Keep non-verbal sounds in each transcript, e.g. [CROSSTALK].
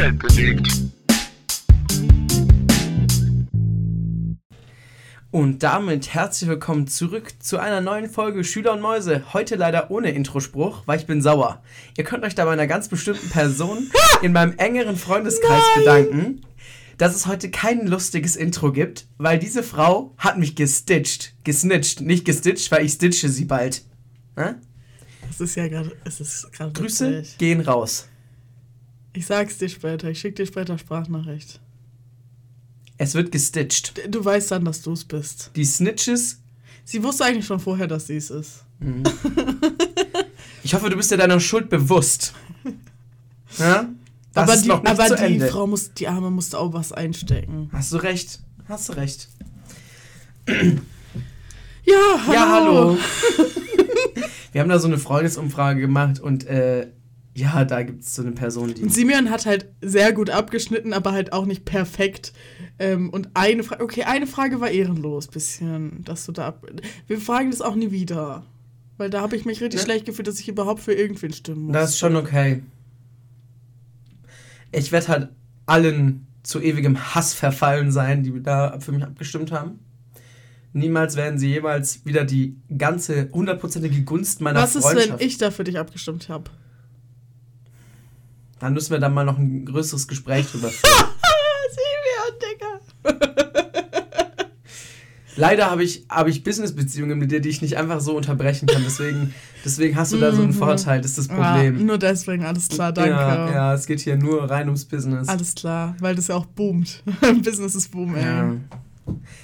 Welt bewegt. Und damit herzlich willkommen zurück zu einer neuen Folge Schüler und Mäuse. Heute leider ohne Introspruch, weil ich bin sauer. Ihr könnt euch da bei einer ganz bestimmten Person [LAUGHS] in meinem engeren Freundeskreis bedanken, dass es heute kein lustiges Intro gibt, weil diese Frau hat mich gestitcht. Gesnitcht, nicht gestitcht, weil ich stitche sie bald. Hä? Es ist ja gerade, Grüße witzig. gehen raus. Ich sag's dir später, ich schick dir später Sprachnachricht. Es wird gestitcht. D- Du weißt dann, dass du es bist. Die Snitches. Sie wusste eigentlich schon vorher, dass sie es ist. [LAUGHS] Ich hoffe, du bist dir deiner Schuld bewusst. [LAUGHS] Ja? Das aber ist die, noch nicht aber zu die Ende. Frau muss, die Arme musste auch was einstecken. Hast du recht. Hast du recht. Ja, hallo. Ja, hallo. [LAUGHS] Wir haben da so eine Freundesumfrage gemacht und äh, ja, da gibt es so eine Person, die. Und Simeon hat halt sehr gut abgeschnitten, aber halt auch nicht perfekt. Ähm, und eine Frage, okay, eine Frage war ehrenlos, bisschen, dass du da ab. Wir fragen das auch nie wieder. Weil da habe ich mich richtig Ne? schlecht gefühlt, dass ich überhaupt für irgendwen stimmen muss. Das ist schon okay. Ich werde halt allen zu ewigem Hass verfallen sein, die da für mich abgestimmt haben. Niemals werden sie jemals wieder die ganze hundertprozentige Gunst meiner Was ist, Freundschaft. wenn ich da für dich abgestimmt habe? Dann müssen wir dann mal noch ein größeres Gespräch drüber [LAUGHS] führen. Simeon, Digga. Leider habe ich, habe ich Businessbeziehungen mit dir, die ich nicht einfach so unterbrechen kann. Deswegen, deswegen hast du da so einen Mhm. Vorteil, das ist das Problem. nur deswegen, alles klar, danke. Ja, ja, es geht hier nur rein ums Business. Alles klar, weil das ja auch boomt. [LAUGHS] Business ist boom, ey. Ja.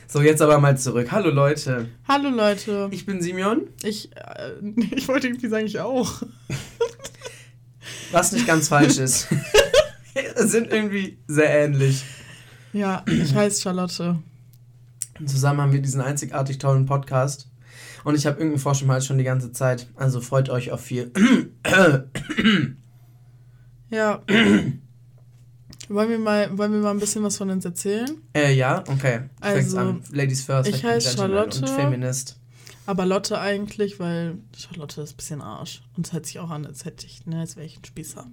So, jetzt aber mal zurück. Hallo Leute, Hallo Leute. ich bin Simeon, Ich, äh, [LAUGHS] ich wollte irgendwie sagen, ich auch. Was nicht ganz falsch ist. [LAUGHS] Wir sind irgendwie sehr ähnlich. Ja, ich heiße Charlotte. Zusammen haben wir diesen einzigartig tollen Podcast. Und ich habe irgendeinen Hals schon die ganze Zeit. Also freut euch auf viel. [CLEARS THROAT] Ja. wollen, wir mal, wollen wir mal ein bisschen was von uns erzählen? äh, ja, okay. Also, an. Ladies first. ich heiße Charlotte. Und Feminist. Aber Lotte eigentlich, weil Charlotte ist ein bisschen Arsch. Und es hört sich auch an, als hätte ich, ne, als wäre ich ein Spießer.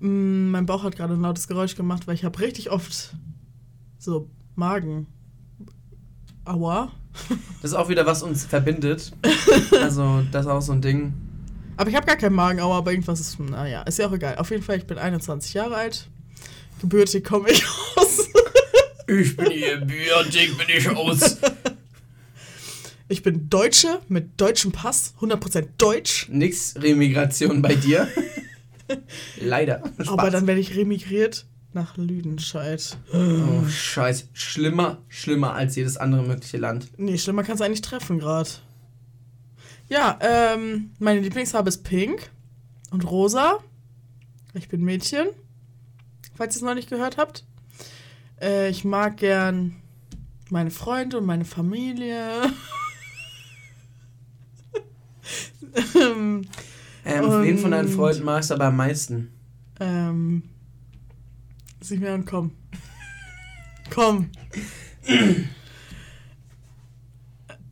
Mm, mein Bauch hat gerade ein lautes Geräusch gemacht, weil ich habe richtig oft so Magen. Aua. Das ist auch wieder, was uns verbindet. [LAUGHS] Also, das ist auch so ein Ding. Aber ich habe gar keinen Magenaua, aber irgendwas ist, naja, ist ja auch egal. Auf jeden Fall, ich bin 21 Jahre alt. Gebürtig komme ich [LAUGHS] aus. Ich bin hier Biotik, bin ich aus. [LAUGHS] Ich bin Deutsche mit deutschem Pass, 100% deutsch. Nix Remigration bei dir. [LAUGHS] Leider. Spaß. Aber dann werde ich remigriert nach Lüdenscheid. Oh, scheiße. Schlimmer, schlimmer als jedes andere mögliche Land. Nee, schlimmer kann es eigentlich treffen gerade. Ja, ähm, meine Lieblingsfarbe ist pink und rosa. Ich bin Mädchen, falls ihr es noch nicht gehört habt. Äh, ich mag gern meine Freunde und meine Familie. [LAUGHS] ähm, Ähm, wen von deinen Und- Freunden magst du aber am meisten? ähm, Simeon, komm. Komm.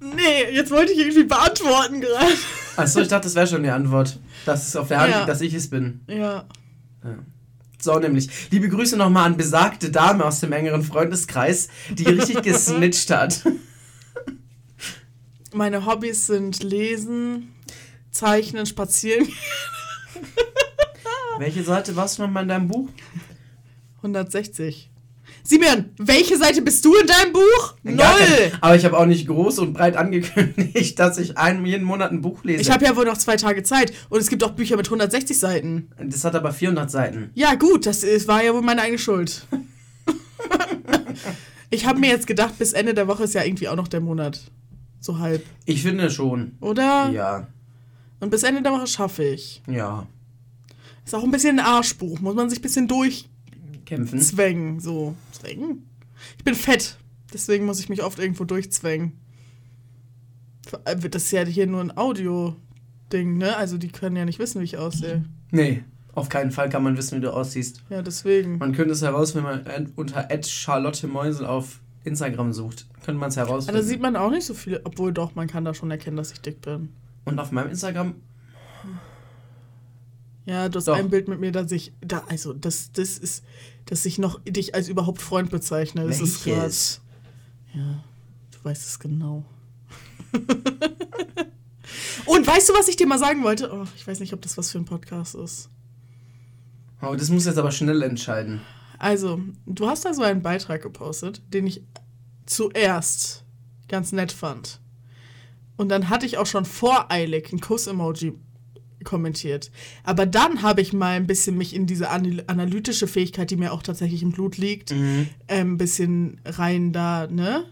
nee, jetzt wollte ich irgendwie beantworten gerade. Achso, ich dachte, das wäre schon die Antwort. Dass es auf der Hand Ja. dass ich es bin. Ja. So, nämlich. Liebe Grüße nochmal an besagte Dame aus dem engeren Freundeskreis, die richtig [LAUGHS] gesnitcht hat. Meine Hobbys sind Lesen, Zeichnen, Spazieren. Welche Seite warst du nochmal in deinem Buch? 160. Simeon, welche Seite bist du in deinem Buch? Null! kein- Aber ich habe auch nicht groß und breit angekündigt, [LAUGHS] dass ich einen, jeden Monat ein Buch lese. Ich habe ja wohl noch zwei Tage Zeit und es gibt auch Bücher mit 160 Seiten. das hat aber 400 Seiten. Ja, gut, das ist, war ja wohl meine eigene Schuld. [LAUGHS] ich habe mir jetzt gedacht, bis Ende der Woche ist ja irgendwie auch noch der Monat. So halb. Ich finde schon. Oder? Ja, Und bis Ende der Woche schaffe ich. ja. Ist auch ein bisschen ein Arschbuch. Muss man sich ein bisschen Kämpfen. durchzwängen. So. Zwängen? Ich bin fett. Deswegen muss ich mich oft irgendwo durchzwängen. Das ja hier nur ein Audio-Ding, ne? Also die können ja nicht wissen, wie ich aussehe. Nee, auf keinen Fall kann man wissen, wie du aussiehst. Ja, deswegen. Man könnte es heraus, wenn man unter Charlotte Meusel auf Instagram sucht. Könnte man es Aber herausfinden. da sieht man auch nicht so viele. Obwohl doch, man kann da schon erkennen, dass ich dick bin. Und auf meinem Instagram, Ja, du hast Doch. ein Bild mit mir, dass ich. Da, also, das, das ist. Dass ich noch dich als überhaupt Freund bezeichne. Das ist grad, Welches? Ja, du weißt es genau. [LAUGHS] Und weißt du, was ich dir mal sagen wollte? Oh, ich weiß nicht, ob das was für ein Podcast ist. Oh, das muss jetzt aber schnell entscheiden. Also, du hast da so einen Beitrag gepostet, den ich zuerst ganz nett fand. Und dann hatte ich auch schon voreilig ein Kuss-Emoji kommentiert. Aber dann habe ich mal ein bisschen mich in diese anal- analytische Fähigkeit, die mir auch tatsächlich im Blut liegt, Mhm. ein bisschen rein da, ne?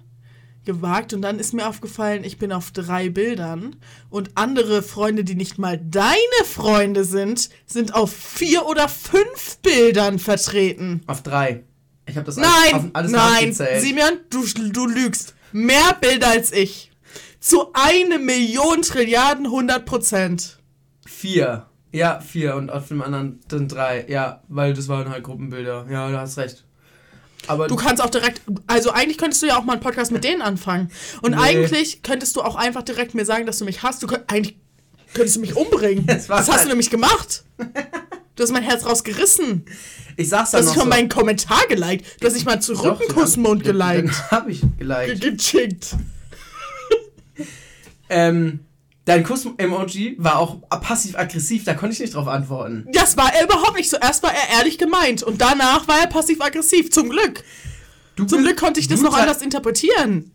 gewagt und dann ist mir aufgefallen, ich bin auf drei Bildern und andere Freunde, die nicht mal deine Freunde sind, sind auf vier oder fünf Bildern vertreten. Auf drei. Ich habe das Nein, auf alles nein. Simeon, du, du lügst. Mehr Bilder als ich. Zu eine Million Trilliarden hundert Prozent. Vier. Ja, vier und auf dem anderen sind drei. Ja, weil das waren halt Gruppenbilder. Ja, du hast recht. Aber Du kannst auch direkt, also eigentlich könntest du ja auch mal einen Podcast mit denen anfangen. Und Nee. eigentlich könntest du auch einfach direkt mir sagen, dass du mich hast. Du könnt, eigentlich könntest du mich umbringen. [LAUGHS] Das hast halt- du nämlich gemacht. [LAUGHS] Du hast mein Herz rausgerissen. ich sag's Du dann hast noch nicht mal so. meinen Kommentar geliked. Du hast nicht mal einen Kussmund geliked. Hab ich Ge- geliked. Ähm, dein Kuss-Emoji war auch passiv-aggressiv, da konnte ich nicht drauf antworten. Das war er überhaupt nicht so. Erst war er ehrlich gemeint und danach war er passiv-aggressiv. Zum Glück. Du Zum Glück konnte ich das noch anders interpretieren.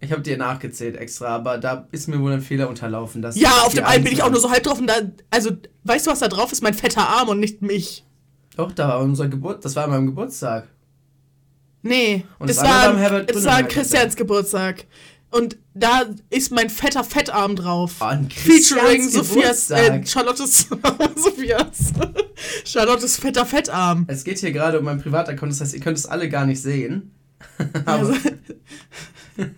Ich habe dir nachgezählt extra, aber da ist mir wohl ein Fehler unterlaufen. Dass Ja, auf dem einen bin ich auch nur so halb drauf und da, also, weißt du, was da drauf ist? Mein fetter Arm und nicht mich. Doch, da war unser Geburt, das war an meinem Geburtstag. Nee, Und das andere war, war Christians Geburtstag. Und da ist mein fetter Fettarm drauf. An Featuring Sophias, äh. Charlottes, [LAUGHS] Sophias, Charlottes fetter Fettarm. Es geht hier gerade um meinen Privataccount, das heißt, ihr könnt es alle gar nicht sehen. [LAUGHS] Also, [LAUGHS]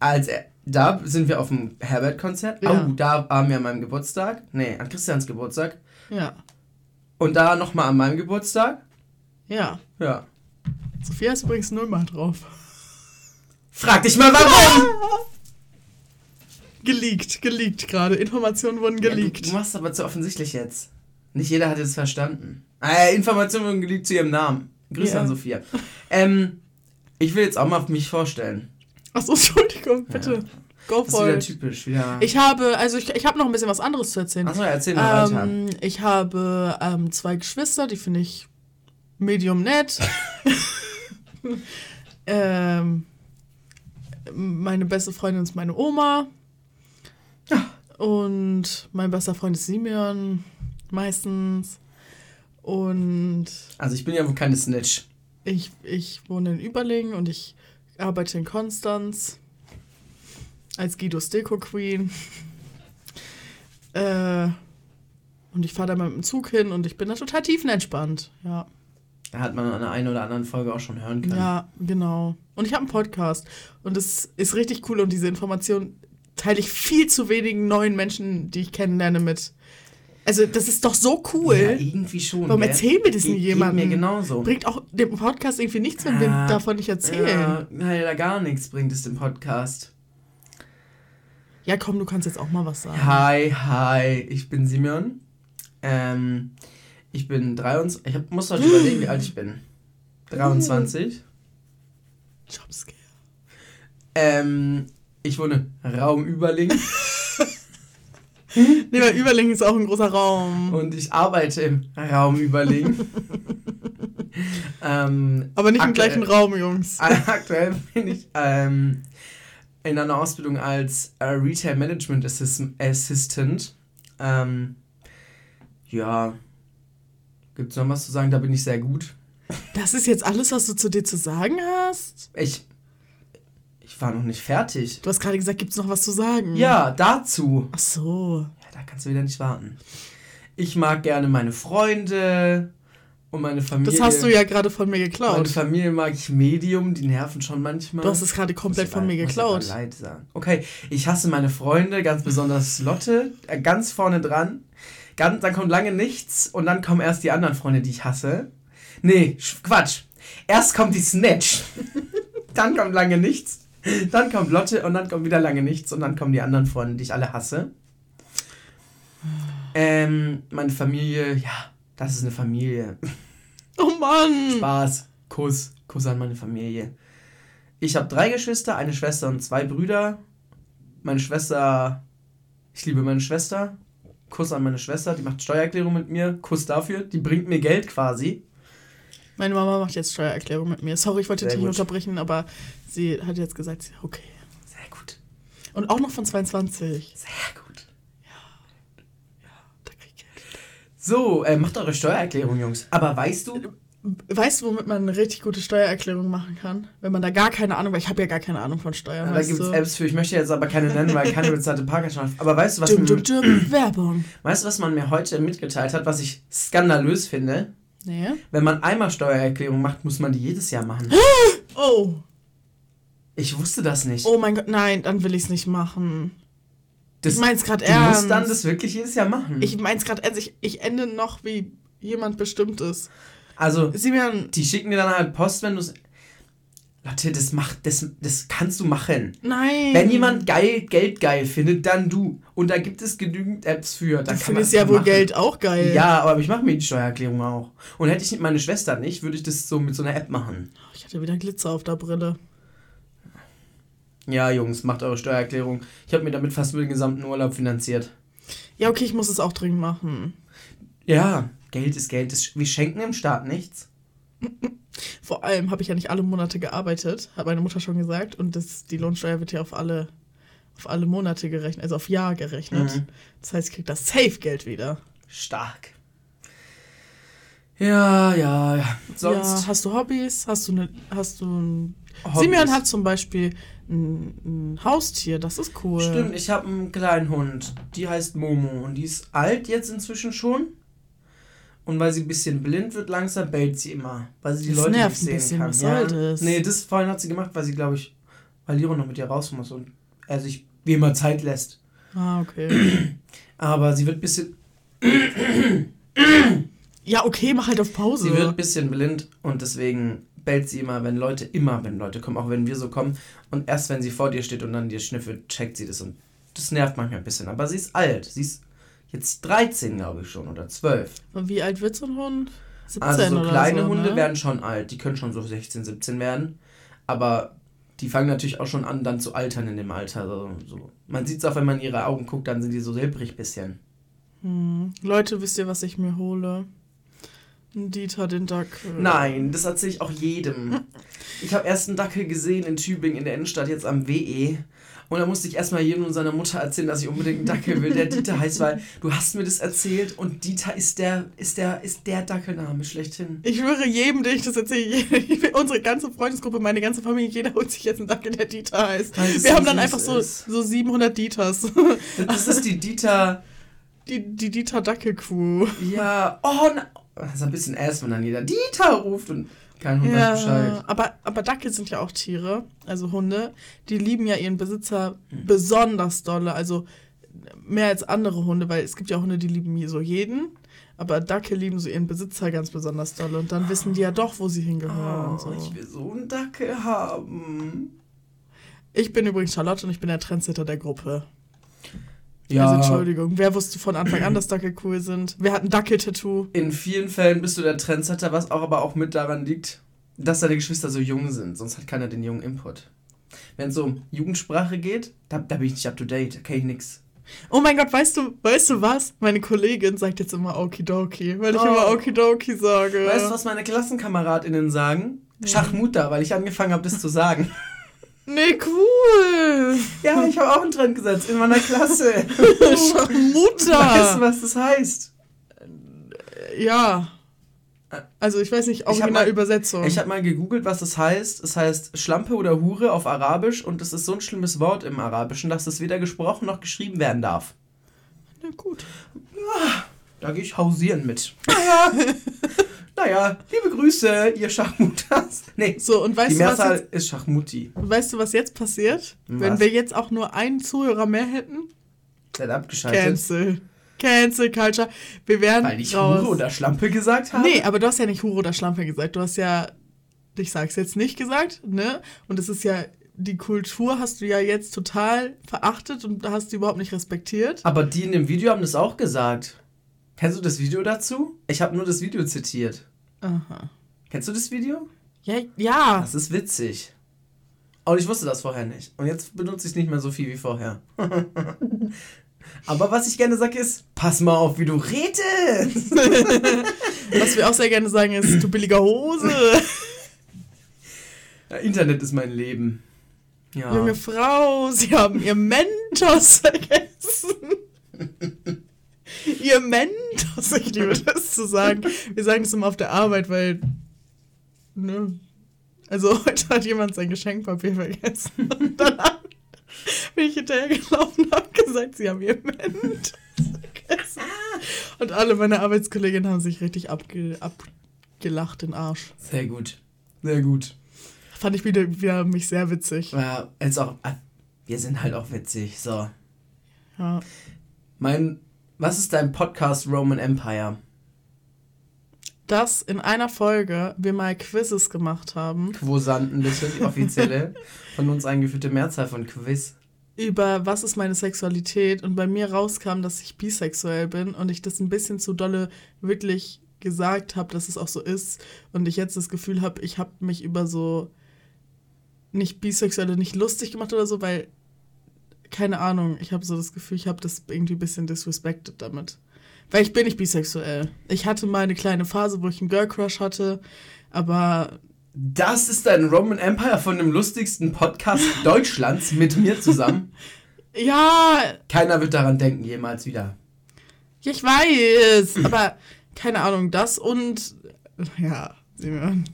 Als er, da sind wir auf dem Herbert-Konzert. Ja. Oh, da waren wir an meinem Geburtstag. Nee, an Christians Geburtstag. ja, Und da nochmal an meinem Geburtstag. ja. Ja. Sophia ist übrigens nullmal drauf. Frag dich mal warum! Geleakt, geleakt gerade. Informationen wurden Ja, du, geleakt. du machst aber zu offensichtlich jetzt. Nicht jeder hat es verstanden. Äh, Informationen wurden geleakt zu ihrem Namen. Grüße Ja. an Sophia. Ähm, ich will jetzt auch mal mich vorstellen. Achso, Entschuldigung, bitte. Go Das ist for wieder typisch. Wieder. Ich habe, also ich, ich habe noch ein bisschen was anderes zu erzählen. Achso, erzähl mal weiter. Ähm, ich habe ähm, zwei Geschwister, die finde ich medium nett. [LAUGHS] [LAUGHS] ähm, meine beste Freundin ist meine Oma. Und mein bester Freund ist Simeon, meistens. Und Also ich bin ja wohl keine Snitch. ich, ich wohne in Überlingen und ich arbeite in Konstanz als Guidos Deko Queen. Äh, und ich fahre da mal mit dem Zug hin und ich bin da total tiefenentspannt. Ja, hat man an der einen oder anderen Folge auch schon hören können. ja, genau. Und ich habe einen Podcast und es ist richtig cool und diese Information teile ich viel zu wenigen neuen Menschen, die ich kennenlerne, mit. Also, das ist doch so cool. Ja, irgendwie schon. Warum erzählen wir das nie geht jemandem? mir genauso. Bringt auch dem Podcast irgendwie nichts, wenn wir Ah, davon nicht erzählen. Ja, leider gar nichts bringt es dem Podcast. Ja, komm, du kannst jetzt auch mal was sagen. Hi, hi, ich bin Simeon. Ähm, ich bin 23. Ich hab, muss heute überlegen, wie alt ich bin. 23. Jobscare. Ähm, ich wohne Raum Überlingen [LAUGHS] Nee, weil Überlingen ist auch ein großer Raum. und ich arbeite im Raum Überlingen. [LAUGHS] ähm, Aber nicht im gleichen Raum, Jungs. Aktuell bin ich ähm, in einer Ausbildung als äh, Retail Management Assist Assistant. Ähm, ja, gibt es noch was zu sagen? Da bin ich sehr gut. Das ist jetzt alles, was du zu dir zu sagen hast? Ich, ich war noch nicht fertig. Du hast gerade gesagt, gibt's noch was zu sagen? Ja, dazu. Ach so. Ja, da kannst du wieder nicht warten. Ich mag gerne meine Freunde und meine Familie. Das hast du ja gerade von mir Meine geklaut. Familie mag ich Medium, die nerven schon manchmal. Du hast es gerade komplett von mir muss ich geklaut. leid sagen. Okay, ich hasse meine Freunde, ganz besonders Lotte, äh, ganz vorne dran. Ganz, dann kommt lange nichts und dann kommen erst die anderen Freunde, die ich hasse. Nee, Sch- Quatsch. Erst kommt die Snatch, [LAUGHS] dann kommt lange nichts, dann kommt Lotte und dann kommt wieder lange nichts und dann kommen die anderen Freunde, die ich alle hasse. Ähm, meine Familie, ja, das ist eine Familie. Oh Mann. Spaß. Kuss. Kuss an meine Familie. Ich habe drei Geschwister, eine Schwester und zwei Brüder. Meine Schwester, ich liebe meine Schwester. Kuss an meine Schwester, die macht Steuererklärung mit mir. Kuss dafür, die bringt mir Geld quasi. Meine Mama macht jetzt Steuererklärung mit mir. Sorry, ich wollte dich nicht unterbrechen, aber sie hat jetzt gesagt, sie- okay. Sehr gut. Und auch noch von 22. Sehr gut. Da krieg ich Geld. So, äh, macht eure Steuererklärung, Jungs. Aber weißt du, Weißt du, womit man eine richtig gute Steuererklärung machen kann? Wenn man da gar keine Ahnung, weil ich habe ja gar keine Ahnung von Steuern. da weißt gibt es du? Apps für, ich möchte jetzt aber keine nennen, weil keine bezahlte [LAUGHS] hat. Aber weißt du, was Dum, dum, dum, [CLEARS THROAT] Werbung. weißt du, was man mir heute mitgeteilt hat, was ich skandalös finde? Nee. Wenn man einmal Steuererklärung macht, muss man die jedes Jahr machen. Oh. Ich wusste das nicht. Oh mein Gott, nein, dann will ich es nicht machen. das, ich mein's gerade du ernst. musst dann das wirklich jedes Jahr machen. Ich mein's gerade ernst. Ich, ich ende noch wie jemand Bestimmtes. Also, Simeon, die schicken dir dann halt Post, wenn du es. Leute, das macht, das, das kannst du machen. nein. Wenn jemand geil, Geld geil findet, dann du. Und da gibt es genügend Apps für. Da Du findest ja wohl machen. Geld auch geil. Ja, aber ich mache mir die Steuererklärung auch. Und hätte ich meine Schwester nicht, würde ich das so mit so einer App machen. Ich hatte wieder Glitzer auf der Brille. Ja, Jungs, macht eure Steuererklärung. Ich habe mir damit fast nur den gesamten Urlaub finanziert. Ja, okay, ich muss es auch dringend machen. Ja, Geld ist Geld. Das, wir schenken dem Staat nichts. Vor allem habe ich ja nicht alle Monate gearbeitet, hat meine Mutter schon gesagt. Und das, die Lohnsteuer wird ja auf alle, auf alle Monate gerechnet, also auf Jahr gerechnet. Mhm. Das heißt, ich krieg das Safe-Geld wieder. Stark. Ja, ja, ja. Sonst. Ja, hast du Hobbys? Hast du eine, hast du ein... Hobbys. Simeon hat zum Beispiel ein, ein Haustier, das ist cool. Stimmt, ich habe einen kleinen Hund. Die heißt Momo. Und die ist alt jetzt inzwischen schon. Und weil sie ein bisschen blind wird, langsam bellt sie immer. Weil sie die Das Leute nervt nicht ein sehen bisschen, kann. was ja. soll das? Nee, das vorhin hat sie gemacht, weil sie, glaube ich, weil Liro noch mit ihr raus muss und er sich wie immer Zeit lässt. Ah, okay. [CLEARS THROAT] Aber sie wird ein bisschen, [CLEARS THROAT] ja, okay, mach halt auf Pause. sie wird ein bisschen blind und deswegen bellt sie immer, wenn Leute, immer wenn Leute kommen, auch wenn wir so kommen. Und erst wenn sie vor dir steht und dann dir schnüffelt, checkt sie das und das nervt manchmal ein bisschen. Aber sie ist alt. Sie ist jetzt 13, glaube ich schon, oder 12. Und wie alt wird so ein Hund? 17 Also so kleine so, Hunde ne? werden schon alt. Die können schon so 16, 17 werden. Aber die fangen natürlich auch schon an, dann zu altern in dem Alter. So, so. Man sieht es auch, wenn man in ihre Augen guckt, dann sind die so silbrig bisschen. Hm. Leute, wisst ihr, was ich mir hole? Dieter den Dackel. Nein, das erzähle ich auch jedem. [LAUGHS] Ich habe erst einen Dackel gesehen in Tübingen in der Innenstadt, jetzt am WE. Und da musste ich erstmal jedem und seiner Mutter erzählen, dass ich unbedingt einen Dackel will, der Dieter heißt, weil du hast mir das erzählt und Dieter ist der, ist der, ist der Dackelname schlechthin. Ich schwöre jedem, den ich das erzähle, [LAUGHS] unsere ganze Freundesgruppe, meine ganze Familie, jeder holt sich jetzt einen Dackel, der Dieter heißt. Weil Wir haben dann einfach so, ist. so 700 Dieters. Das ist die [LAUGHS] Dieter. Die, die Dieter-Dackel-Crew. Ja, oh, na, das ist ein bisschen ass, wenn dann jeder Dieter ruft und kein Hund weiß Bescheid. aber, aber Dackel sind ja auch Tiere, also Hunde. Die lieben ja ihren Besitzer besonders dolle, also mehr als andere Hunde, weil es gibt ja Hunde, die lieben so jeden. Aber Dackel lieben so ihren Besitzer ganz besonders dolle. Und dann wissen die ja doch, wo sie hingehören. und Oh, so. ich will so einen Dackel haben. Ich bin übrigens Charlotte und ich bin der Trendsetter der Gruppe. Ja, Also Entschuldigung, wer wusste von Anfang an, dass Dackel cool sind? Wer hat ein Dackel-Tattoo? in vielen Fällen bist du der Trendsetter, was auch aber auch mit daran liegt, dass deine Geschwister so jung sind. Sonst hat keiner den jungen Input. Wenn es so um Jugendsprache geht, da, da bin ich nicht up to date, da kenn ich nix. Oh mein Gott, weißt du, weißt du was? Meine Kollegin sagt jetzt immer Okidoki, weil ich Oh. immer Okidoki sage. Weißt du, was meine KlassenkameradInnen sagen? Schachmutter, weil ich angefangen habe, das zu sagen. [LAUGHS] Nee, cool. ja, ich habe auch einen Trend gesetzt in meiner Klasse. [LAUGHS] Weißt du, was das heißt? Ja. Also ich weiß nicht, Ich hab original mal- Übersetzung. Ich habe mal gegoogelt, was das heißt. Es heißt Schlampe oder Hure auf Arabisch und es ist so ein schlimmes Wort im Arabischen, dass es weder gesprochen noch geschrieben werden darf. Na gut. Da gehe ich hausieren mit. [LAUGHS] [LAUGHS] Naja, liebe Grüße, ihr Schachmutters. [LAUGHS] Nee, So, und weißt die du, was Mehrzahl jetzt, ist Schachmutti. weißt du, was jetzt passiert? Wenn Was? wir jetzt auch nur einen Zuhörer mehr hätten? Seid abgeschaltet. Cancel. Cancel Culture. Wir werden Weil ich raus. Hure oder Schlampe gesagt habe? Nee, aber du hast ja nicht Hure oder Schlampe gesagt. Du hast ja, ich sag's jetzt nicht gesagt, ne? Und es ist ja, die Kultur hast du ja jetzt total verachtet und hast die überhaupt nicht respektiert. Aber die in dem Video haben das auch gesagt. Kennst du das Video dazu? Ich habe nur das Video zitiert. Aha. Kennst du das Video? Ja, ja. Das ist witzig. Und ich wusste das vorher nicht. Und jetzt benutze ich es nicht mehr so viel wie vorher. [LAUGHS] Aber was ich gerne sage ist, pass mal auf, wie du redest. [LAUGHS] Was wir auch sehr gerne sagen ist, du billiger Hose. [LAUGHS] Ja, Internet ist mein Leben. Ja. Junge Frau, sie haben ihr Mentos vergessen. Ihr Mentos, [LAUGHS] ich liebe das zu sagen. Wir sagen das immer auf der Arbeit, weil. Ne? Also heute hat jemand sein Geschenkpapier vergessen. [LAUGHS] Und dann bin ich hinterhergelaufen und habe gesagt, sie haben ihr Mentos vergessen. Und alle meine Arbeitskolleginnen haben sich richtig abge abgelacht den Arsch. Sehr gut. Sehr gut. Fand ich wieder, wieder mich sehr witzig. Ja, jetzt auch. ah, Wir sind halt auch witzig. So. Ja. Mein. Was ist dein Podcast Roman Empire? dass in einer Folge wir mal Quizzes gemacht haben Quosanten, bitte, die [LAUGHS] offizielle von uns eingeführte Mehrzahl von Quiz. über was ist meine Sexualität und bei mir rauskam, dass ich bisexuell bin und ich das ein bisschen zu dolle wirklich gesagt habe, dass es auch so ist und ich jetzt das Gefühl habe, ich habe mich über so nicht bisexuelle nicht lustig gemacht oder so, weil keine Ahnung, ich habe so das Gefühl, ich habe das irgendwie ein bisschen disrespected damit. Weil ich bin nicht bisexuell. Ich hatte mal eine kleine Phase, wo ich einen Girl Crush hatte, aber Das ist dein Roman Empire von dem lustigsten Podcast [LAUGHS] Deutschlands mit mir zusammen. [LAUGHS] ja, Keiner wird daran denken, jemals wieder. Ja, ich weiß, aber keine Ahnung, das und ja, Simon.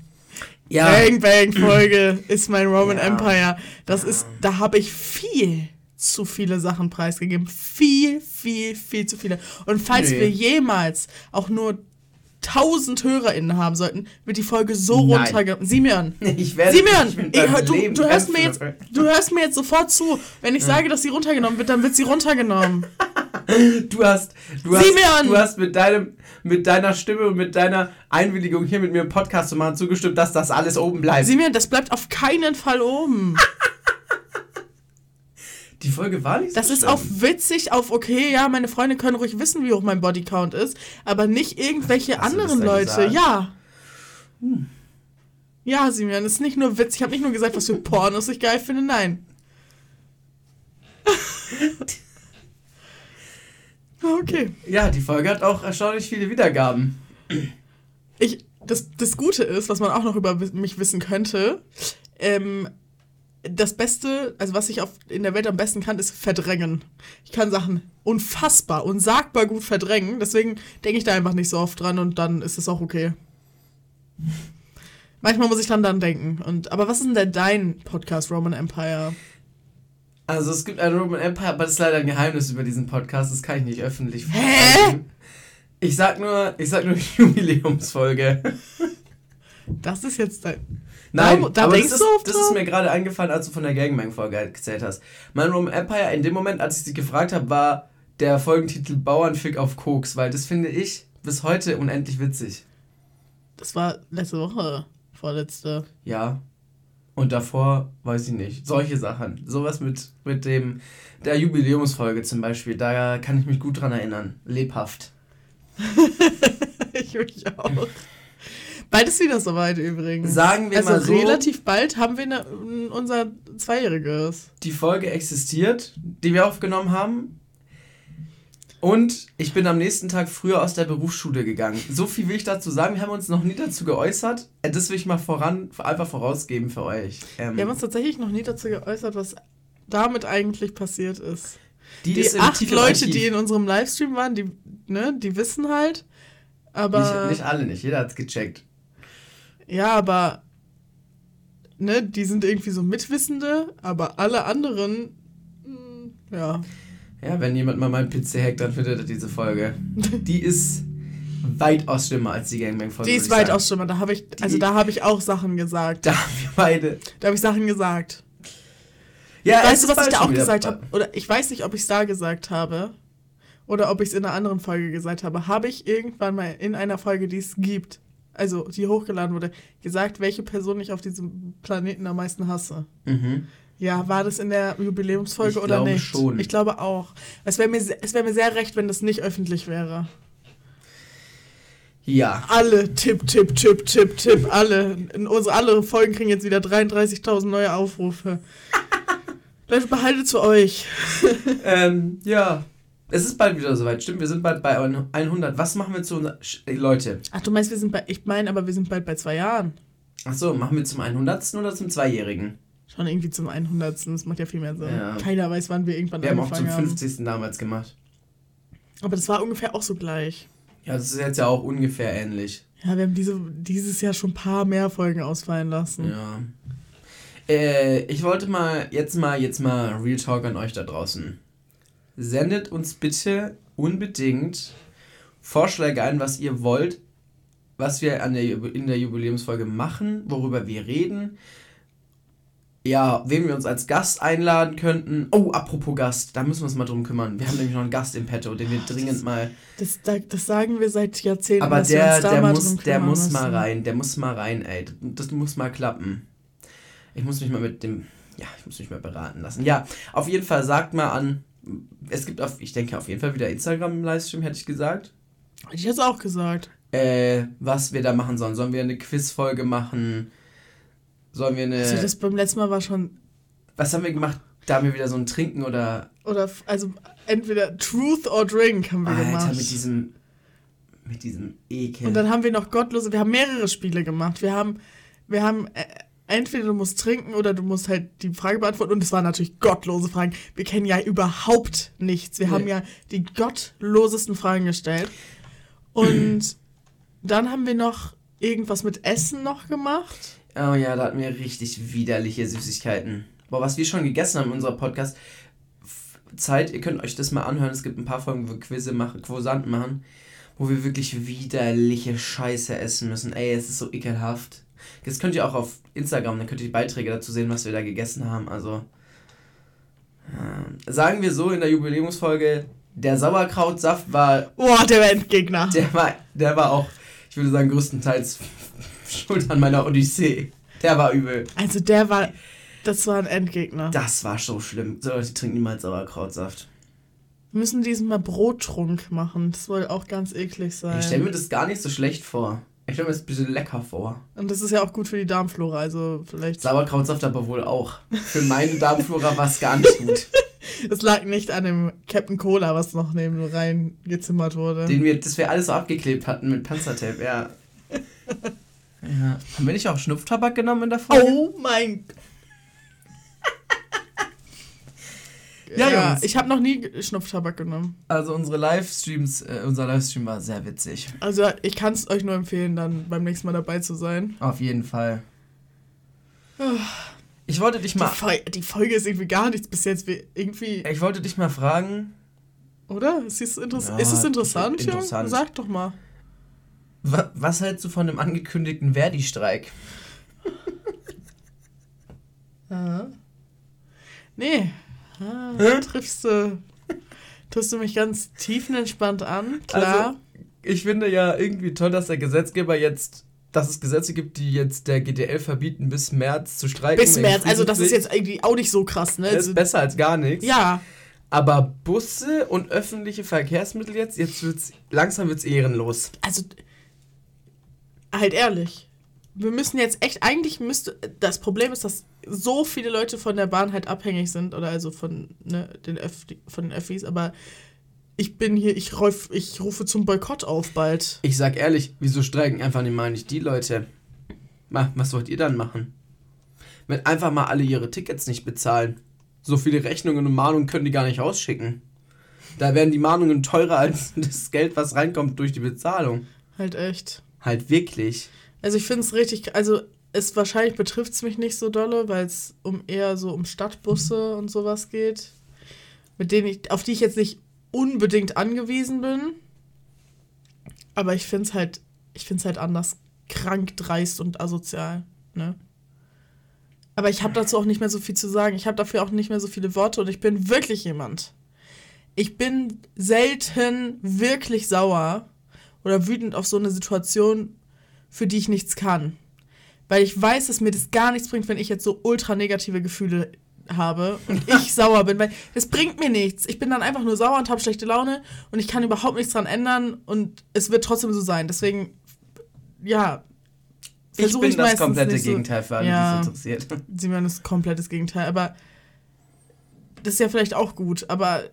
Bang Bang Folge [CLEARS THROAT] ist mein Roman Ja. Empire. Das ist, da habe ich viel zu viele Sachen preisgegeben. Viel, viel, viel zu viele. Und falls Nee. wir jemals auch nur 1000 HörerInnen haben sollten, wird die Folge so runtergegangen. Simeon! [LAUGHS] Ich werde Simeon, ich, du, Leben du, hörst mir jetzt, du hörst mir jetzt sofort zu. Wenn ich sage, dass sie runtergenommen wird, dann wird sie runtergenommen. [LAUGHS] Du hast, du hast, Simeon! du hast mit, deinem, mit deiner Stimme und mit deiner Einwilligung hier mit mir einen Podcast zu machen zugestimmt, dass das alles oben bleibt. Simeon, das bleibt auf keinen Fall oben. [LAUGHS] Die Folge war nicht so Das ist schlimm. auf witzig, auf okay, ja, meine Freunde können ruhig wissen, wie hoch mein Bodycount ist, aber nicht irgendwelche Hast anderen Leute. gesagt? Ja. Ja, Simeon, das ist nicht nur Witz. Ich habe nicht nur gesagt, was für Pornos ich geil finde, nein. [LAUGHS] okay. Ja, die Folge hat auch erstaunlich viele Wiedergaben. Ich, das, das Gute ist, was man auch noch über mich wissen könnte, ähm, das Beste, also was ich auf, in der Welt am besten kann, ist verdrängen. Ich kann Sachen unfassbar, unsagbar gut verdrängen. Deswegen denke ich da einfach nicht so oft dran und dann ist es auch okay. Manchmal muss ich dann dann denken. Und, aber was ist denn denn dein Podcast, Roman Empire? Also es gibt ein Roman Empire, aber das ist leider ein Geheimnis über diesen Podcast, das kann ich nicht öffentlich Hä? Ich sag nur, ich sag nur [LAUGHS] Jubiläumsfolge. Das ist jetzt dein. Nein, Da- da aber denkst das, du ist, das ist mir gerade eingefallen, als du von der Gangbang-Folge erzählt hast. Mein Roman Empire, in dem Moment, als ich dich gefragt habe, war der Folgentitel Bauernfick auf Koks, weil das finde ich bis heute unendlich witzig. Das war letzte Woche. Vorletzte. Ja. Und davor, weiß ich nicht, solche Sachen. Sowas mit, mit dem, der Jubiläumsfolge zum Beispiel, da kann ich mich gut dran erinnern. Lebhaft. [LAUGHS] ich mich auch. Bald ist wieder soweit übrigens. Sagen wir also mal so, relativ bald haben wir ne, unser Zweijähriges. die Folge existiert, die wir aufgenommen haben. Und ich bin am nächsten Tag früher aus der Berufsschule gegangen. So viel will ich dazu sagen. Wir haben uns noch nie dazu geäußert. Äh, Das will ich mal voran, einfach vorausgeben für euch. Ähm, Wir haben uns tatsächlich noch nie dazu geäußert, was damit eigentlich passiert ist. die Die ist acht Leute, Archiv. die in unserem Livestream waren, die, ne, die wissen halt. Aber. nicht, nicht alle nicht, jeder hat's gecheckt. Ja, aber. Ne, die sind irgendwie so Mitwissende, aber alle anderen. mh, Ja. Ja, wenn jemand mal meinen PC hackt, dann findet er diese Folge. Die ist weitaus schlimmer als die Gangbang-Folge. Die ist weitaus schlimmer. Da habe ich, also Die- da habe ich auch Sachen gesagt. Da haben wir beide. Da habe ich Sachen gesagt. Ja, weißt du, was ich da auch gesagt habe? Oder ich weiß nicht, ob ich es da gesagt habe. Oder ob ich es in einer anderen Folge gesagt habe. Habe ich irgendwann mal in einer Folge, die es gibt, also die hochgeladen wurde, gesagt, welche Person ich auf diesem Planeten am meisten hasse? Mhm. Ja, war das in der Jubiläumsfolge Ich oder glaube nicht? schon. Ich glaube auch. Es wäre mir, es wär mir sehr recht, wenn das nicht öffentlich wäre. Ja. Alle Tipp, Tipp, Tipp, Tipp, Tipp, alle. In unsere alle Folgen kriegen jetzt wieder 33.000 neue Aufrufe. [LAUGHS] Leute, behaltet zu euch. ähm, ja. Es ist bald wieder soweit. Stimmt, wir sind bald bei 100. Was machen wir zu unseren... Leute. Ach, du meinst, wir sind bei... Ich meine, aber wir sind bald bei zwei Jahren. Ach so, machen wir zum 100. oder zum Zweijährigen? Schon irgendwie zum 100. Das macht ja viel mehr Sinn. Ja. Keiner weiß, wann wir irgendwann wir angefangen haben. Wir haben auch zum 50. Haben. damals gemacht. Aber das war ungefähr auch so gleich. Ja, das ist jetzt ja auch ungefähr ähnlich. Ja, wir haben diese, dieses Jahr schon ein paar mehr Folgen ausfallen lassen. Ja. Äh, ich wollte mal jetzt mal jetzt mal Real Talk an euch da draußen. Sendet uns bitte unbedingt Vorschläge ein, was ihr wollt, was wir an der, in der Jubiläumsfolge machen, worüber wir reden. Ja, wen wir uns als Gast einladen könnten. Oh, apropos Gast, da müssen wir uns mal drum kümmern. Wir haben nämlich noch einen Gast im Petto, den wir dringend mal. Das, das sagen wir seit Jahrzehnten. Aber der, der, muss, der muss mal rein, der muss mal rein, ey. Das muss mal klappen. Ich muss mich mal mit dem. Ja, ich muss mich mal beraten lassen. Ja, auf jeden Fall sagt mal an. Es gibt auf, ich denke auf jeden Fall wieder Instagram im Livestream, hätte ich gesagt. Ich hätte es auch gesagt äh, was wir da machen sollen. Sollen wir eine Quizfolge machen? Sollen wir eine. Also das beim letzten Mal war schon. Was haben wir gemacht? Da haben wir wieder so ein Trinken oder. Oder also entweder Truth or Drink haben wir Alter, gemacht. mit diesem. Mit diesem Ekel. Und dann haben wir noch gottlose. Wir haben mehrere Spiele gemacht. Wir haben. Wir haben. Äh, entweder du musst trinken oder du musst halt die Frage beantworten. Und es waren natürlich gottlose Fragen. Wir kennen ja überhaupt nichts. Wir nee. haben ja die gottlosesten Fragen gestellt. Und [CLEARS THROAT] dann haben wir noch irgendwas mit Essen noch gemacht. Oh ja, da hatten wir richtig widerliche Süßigkeiten. Boah, was wir schon gegessen haben in unserem Podcast. Zeit, ihr könnt euch das mal anhören. Es gibt ein paar Folgen, wo wir Quizze machen, Quosanten machen, wo wir wirklich widerliche Scheiße essen müssen. Ey, es ist so ekelhaft. Jetzt könnt ihr auch auf Instagram, dann könnt ihr die Beiträge dazu sehen, was wir da gegessen haben. Also, äh, sagen wir so in der Jubiläumsfolge, der Sauerkrautsaft war. Boah, der Endgegner. Der war, der war auch ich würde sagen, größtenteils schuld an meiner Odyssee. Der war übel. Also der war, das war ein Endgegner. Das war so schlimm. So Leute trinken niemals Sauerkrautsaft. Wir müssen diesen mal Brottrunk machen. Das soll auch ganz eklig sein. Ich stelle mir das gar nicht so schlecht vor. Ich stelle mir das ein bisschen lecker vor. Und das ist ja auch gut für die Darmflora, also vielleicht. Sauerkrautsaft aber wohl auch. Für meine Darmflora war es gar nicht gut. [LAUGHS] Es lag nicht an dem Captain Cola, was noch neben rein gezimmert wurde. Den wir, das wir alles so abgeklebt hatten mit Panzertape, ja. [LAUGHS] ja. Haben wir nicht auch Schnupftabak genommen in der Folge? Oh mein Ja, ja ich habe noch nie Schnupftabak genommen. Also unsere Livestreams, äh, unser Livestream war sehr witzig. Also ich kann es euch nur empfehlen, dann beim nächsten Mal dabei zu sein. Auf jeden Fall. Ich wollte dich mal. Die, Fol die, Folge ist irgendwie gar nichts bis jetzt. Irgendwie. Ich wollte dich mal fragen. Oder? Ist es, interess ja, ist es interessant, interessant. Sag doch mal. Was, was hältst du von dem angekündigten Verdi-Streik? [LAUGHS] Aha. Nee. Ah, da triffst du, triffst du mich ganz tiefenentspannt an, klar. Also, ich finde ja irgendwie toll, dass der Gesetzgeber jetzt dass es Gesetze gibt, die jetzt der GDL verbieten, bis März zu streiken. Bis März, also das ist jetzt irgendwie auch nicht so krass, ne? Das ist also, besser als gar nichts. Ja. Aber Busse und öffentliche Verkehrsmittel jetzt, jetzt wird's, langsam wird's ehrenlos. Also, halt ehrlich. Wir müssen jetzt echt, eigentlich müsste, das Problem ist, dass so viele Leute von der Bahn halt abhängig sind, oder also von, ne, den, Öff, von den Öffis, aber ich bin hier, ich, ruf, ich rufe zum Boykott auf bald. Ich sag ehrlich, wieso streiken einfach nicht mal nicht die Leute? Was wollt ihr dann machen? Wenn einfach mal alle ihre Tickets nicht bezahlen. So viele Rechnungen und Mahnungen können die gar nicht rausschicken. Da werden die Mahnungen teurer als [LAUGHS] das Geld, was reinkommt durch die Bezahlung. Halt echt. Halt wirklich. Also ich finde es richtig, also es wahrscheinlich betrifft es mich nicht so dolle, weil es um eher so um Stadtbusse und sowas geht, mit denen ich, auf die ich jetzt nicht unbedingt angewiesen bin. Aber ich finde es halt, ich finde es halt anders krank, dreist und asozial, ne? Aber ich habe dazu auch nicht mehr so viel zu sagen. Ich habe dafür auch nicht mehr so viele Worte und ich bin wirklich jemand. Ich bin selten wirklich sauer oder wütend auf so eine Situation, für die ich nichts kann. Weil ich weiß, dass mir das gar nichts bringt, wenn ich jetzt so ultra negative Gefühle habe und [LAUGHS] ich sauer bin, weil das bringt mir nichts. Ich bin dann einfach nur sauer und habe schlechte Laune und ich kann überhaupt nichts dran ändern und es wird trotzdem so sein. Deswegen, ja. Ich versuche bin das meistens komplette so- Gegenteil für alle, Ja. die es interessiert. Simon ist komplettes Gegenteil, aber das ist ja vielleicht auch gut, aber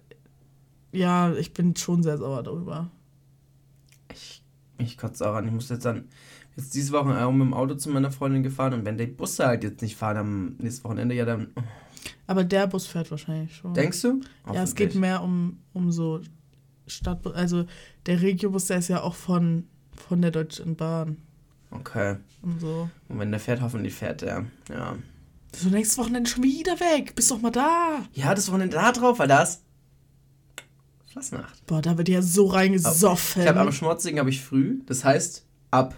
ja, ich bin schon sehr sauer darüber. Ich, ich kotze auch an. Ich muss jetzt dann jetzt diese Woche auch mit dem Auto zu meiner Freundin gefahren und wenn die Busse halt jetzt nicht fahren am nächsten Wochenende, ja dann. Aber der Bus fährt wahrscheinlich schon. Denkst du? ja, es geht mehr um, um so Stadt, also der Regiobus, der ist ja auch von, von der Deutschen Bahn Okay. und so. Und wenn der fährt, hoffentlich fährt der. Ja. So nächstes Wochenende schon wieder weg. Bist doch mal da. Ja, das Wochenende da drauf, weil das. Fastnacht. Boah, da wird ja so reingesoffen. Ich habe am Schmorzigen habe ich früh. Das heißt, ab.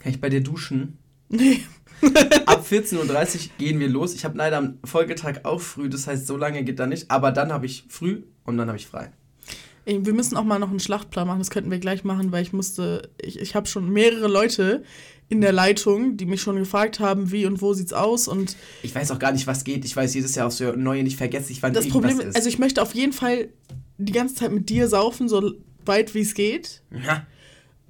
Kann ich bei dir duschen? nee. [LAUGHS] Ab 14.30 Uhr gehen wir los. Ich habe leider am Folgetag auch früh, das heißt, so lange geht da nicht. Aber dann habe ich früh und dann habe ich frei. Ey, Wir müssen auch mal noch einen Schlachtplan machen, das könnten wir gleich machen, weil ich musste, ich, ich habe schon mehrere Leute in der Leitung, die mich schon gefragt haben, wie und wo sieht's aus und Ich weiß auch gar nicht, was geht. Ich weiß jedes Jahr aufs Neue nicht vergesse ich, wann das irgendwas Problem, ist. also ich möchte auf jeden Fall die ganze Zeit mit dir saufen, so weit wie es geht ja,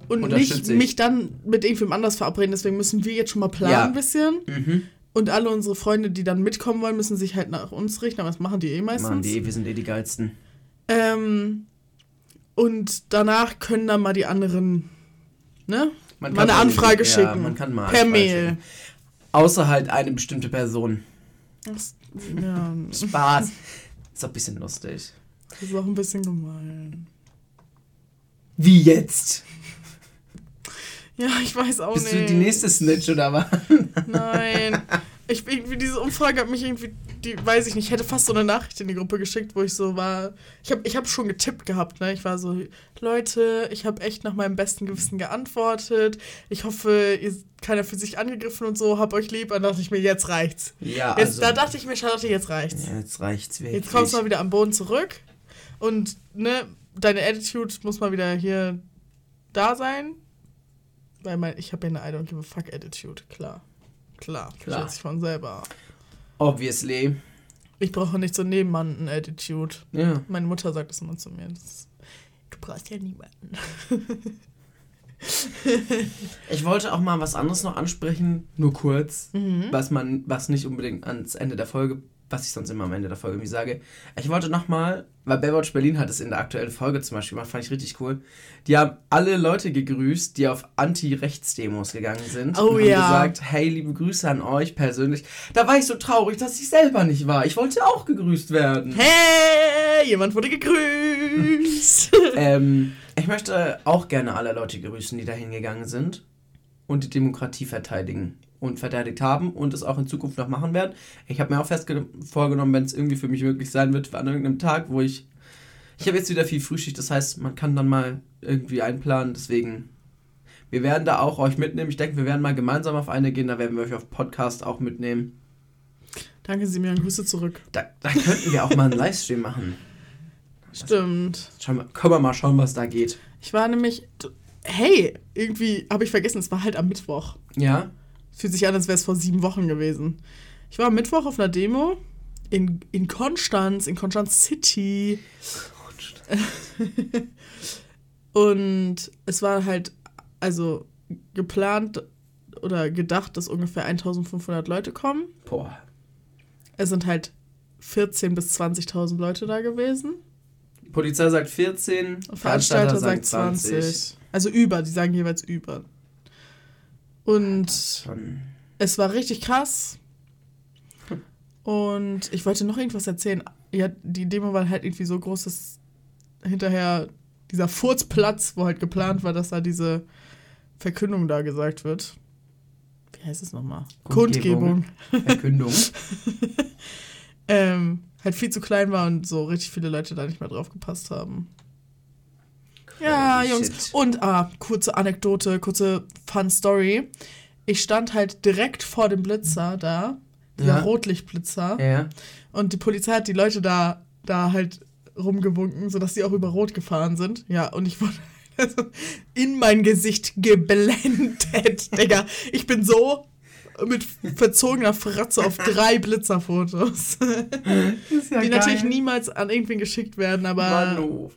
und nicht ich. mich dann mit irgendwem anders verabreden, deswegen müssen wir jetzt schon mal planen Ja. ein bisschen mhm. und alle unsere Freunde, die dann mitkommen wollen, müssen sich halt nach uns richten, aber das machen die eh meistens. Mann, die, wir sind eh die geilsten. Ähm, und danach können dann mal die anderen, ne? Man Mal eine Anfrage ja, schicken. Man kann mal per Anfrage Mail. schicken. Außer halt eine bestimmte Person. Das, ja, Spaß. Ist auch ein bisschen lustig. das ist auch ein bisschen gemein. Wie jetzt? Ja, ich weiß auch Bist nicht. du die nächste Snitch oder was? Nein. [LAUGHS] Ich, irgendwie, diese Umfrage hat mich irgendwie, die weiß ich nicht, ich hätte fast so eine Nachricht in die Gruppe geschickt, wo ich so war. Ich habe ich hab schon getippt gehabt, ne? Ich war so, Leute, ich habe echt nach meinem besten Gewissen geantwortet. Ich hoffe, ihr keiner für sich angegriffen und so, hab euch lieb. Dann dachte ich mir, jetzt reicht's. Ja, Jetzt, also. da dachte ich mir, Charlotte, jetzt reicht's. ja, jetzt reicht's wirklich. Jetzt kommst du mal wieder am Boden zurück. Und, ne, deine Attitude muss mal wieder hier da sein. Weil mein, ich habe ja eine I don't give a fuck Attitude, klar. Klar, Klar. sich von selber. Obviously. Ich brauche nicht so Nebenmann-Attitude. Ja. Meine Mutter sagt das immer zu mir. Das, du brauchst ja niemanden. [LAUGHS] Ich wollte auch mal was anderes noch ansprechen, nur kurz, Mhm. was man, was nicht unbedingt ans Ende der Folge, was ich sonst immer am Ende der Folge irgendwie sage. Ich wollte noch mal, weil Baywatch Berlin hat es in der aktuellen Folge zum Beispiel gemacht, fand ich richtig cool. Die haben alle Leute gegrüßt, die auf Anti-Rechts-Demos gegangen sind. Oh und haben ja. gesagt, hey, liebe Grüße an euch persönlich. Da war ich so traurig, dass ich selber nicht war. Ich wollte auch gegrüßt werden. Hey, jemand wurde gegrüßt. [LAUGHS] Ähm, ich möchte auch gerne alle Leute grüßen, die da hingegangen sind und die Demokratie verteidigen und verteidigt haben und es auch in Zukunft noch machen werden. Ich habe mir auch fest vorgenommen, wenn es irgendwie für mich möglich sein wird, an irgendeinem Tag, wo ich. Ich habe jetzt wieder viel Frühschicht, das heißt, man kann dann mal irgendwie einplanen, deswegen. Wir werden da auch euch mitnehmen. Ich denke, wir werden mal gemeinsam auf eine gehen, da werden wir euch auf Podcast auch mitnehmen. Danke, Simeon, Grüße zurück. Da, da könnten wir auch mal einen Livestream machen. Stimmt. Schauen wir, können wir mal schauen, was da geht. Ich war nämlich. Hey, irgendwie habe ich vergessen, es war halt am Mittwoch. Ja? Fühlt sich an, als wäre es vor sieben Wochen gewesen. Ich war am Mittwoch auf einer Demo in, in Konstanz, in Konstanz City. [LAUGHS] Und es war halt, also geplant oder gedacht, dass ungefähr 1500 Leute kommen. Boah. Es sind halt 14.000 bis 20.000 Leute da gewesen. Polizei sagt 14, Veranstalter sagt 20. Also über, die sagen jeweils über. Und es war richtig krass. Und ich wollte noch irgendwas erzählen. Ja, die Demo war halt irgendwie so groß, dass hinterher dieser Furzplatz, wo halt geplant war, dass da diese Verkündung da gesagt wird. Wie heißt es nochmal? Kundgebung. Kundgebung. Verkündung. [LAUGHS] Ähm, halt viel zu klein war und so richtig viele Leute da nicht mehr drauf gepasst haben. Ja, Jungs. shit. Und, ah, kurze Anekdote, kurze Fun Story. Ich stand halt direkt vor dem Blitzer da, dieser Ja. Rotlichtblitzer. Ja. Und die Polizei hat die Leute da, da halt rumgewunken, sodass sie auch über Rot gefahren sind. Ja, und ich wurde [LAUGHS] also in mein Gesicht geblendet, [LAUGHS] Digga. Ich bin so mit verzogener Fratze auf drei Blitzerfotos. [LAUGHS] Ja die geil. natürlich niemals an irgendwen geschickt werden, aber. Manu.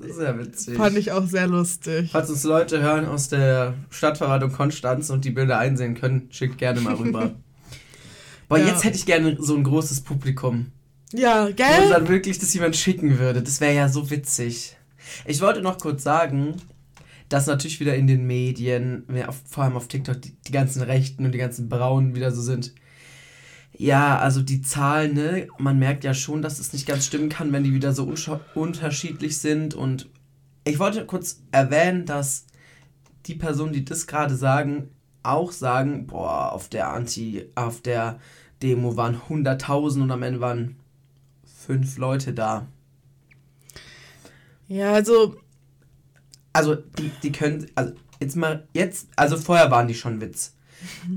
Das ja witzig. Fand ich auch sehr lustig. Falls uns Leute hören aus der Stadtverwaltung Konstanz und die Bilder einsehen können, schickt gerne mal rüber. [LAUGHS] Boah, ja. jetzt hätte ich gerne so ein großes Publikum. Ja, gell? Und dann wirklich, dass jemand schicken würde. Das wäre ja so witzig. Ich wollte noch kurz sagen, dass natürlich wieder in den Medien, vor allem auf TikTok, die, die ganzen Rechten und die ganzen Braunen wieder so sind. Ja, also die Zahlen, ne, man merkt ja schon, dass es nicht ganz stimmen kann, wenn die wieder so unterschiedlich sind. Und ich wollte kurz erwähnen, dass die Personen, die das gerade sagen, auch sagen, boah, auf der Anti, auf der Demo waren 100.000 und am Ende waren fünf Leute da. Ja, also also die, die können, also jetzt mal, jetzt, also vorher waren die schon Witz.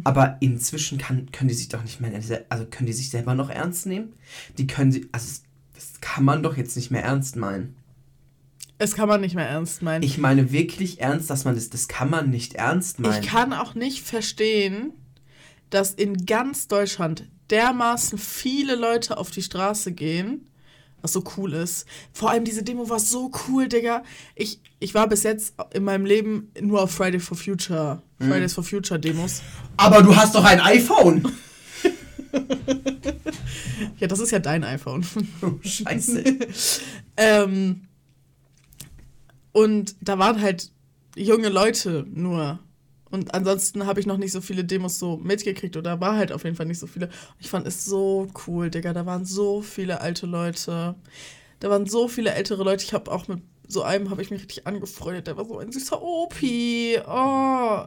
Aber inzwischen kann, können die sich doch nicht mehr, also können die sich selber noch ernst nehmen? Die können sie, also das kann man doch jetzt nicht mehr ernst meinen. Es kann man nicht mehr ernst meinen. Ich meine wirklich ernst, dass man das, das kann man nicht ernst meinen. Ich kann auch nicht verstehen, dass in ganz Deutschland dermaßen viele Leute auf die Straße gehen was so cool ist. Vor allem diese Demo war so cool, Digga. Ich, ich war bis jetzt in meinem Leben nur auf Friday for Future, mhm. Fridays for Future Demos. Aber du hast doch ein iPhone. [LAUGHS] ja, das ist ja dein iPhone. Oh, scheiße. [LAUGHS] ähm, und da waren halt junge Leute nur. Und ansonsten habe ich noch nicht so viele Demos so mitgekriegt oder war halt auf jeden Fall nicht so viele. Ich fand es so cool, Digga. Da waren so viele alte Leute. Da waren so viele ältere Leute. Ich habe auch mit so einem habe ich mich richtig angefreundet. Der war so ein süßer Opi. Oh,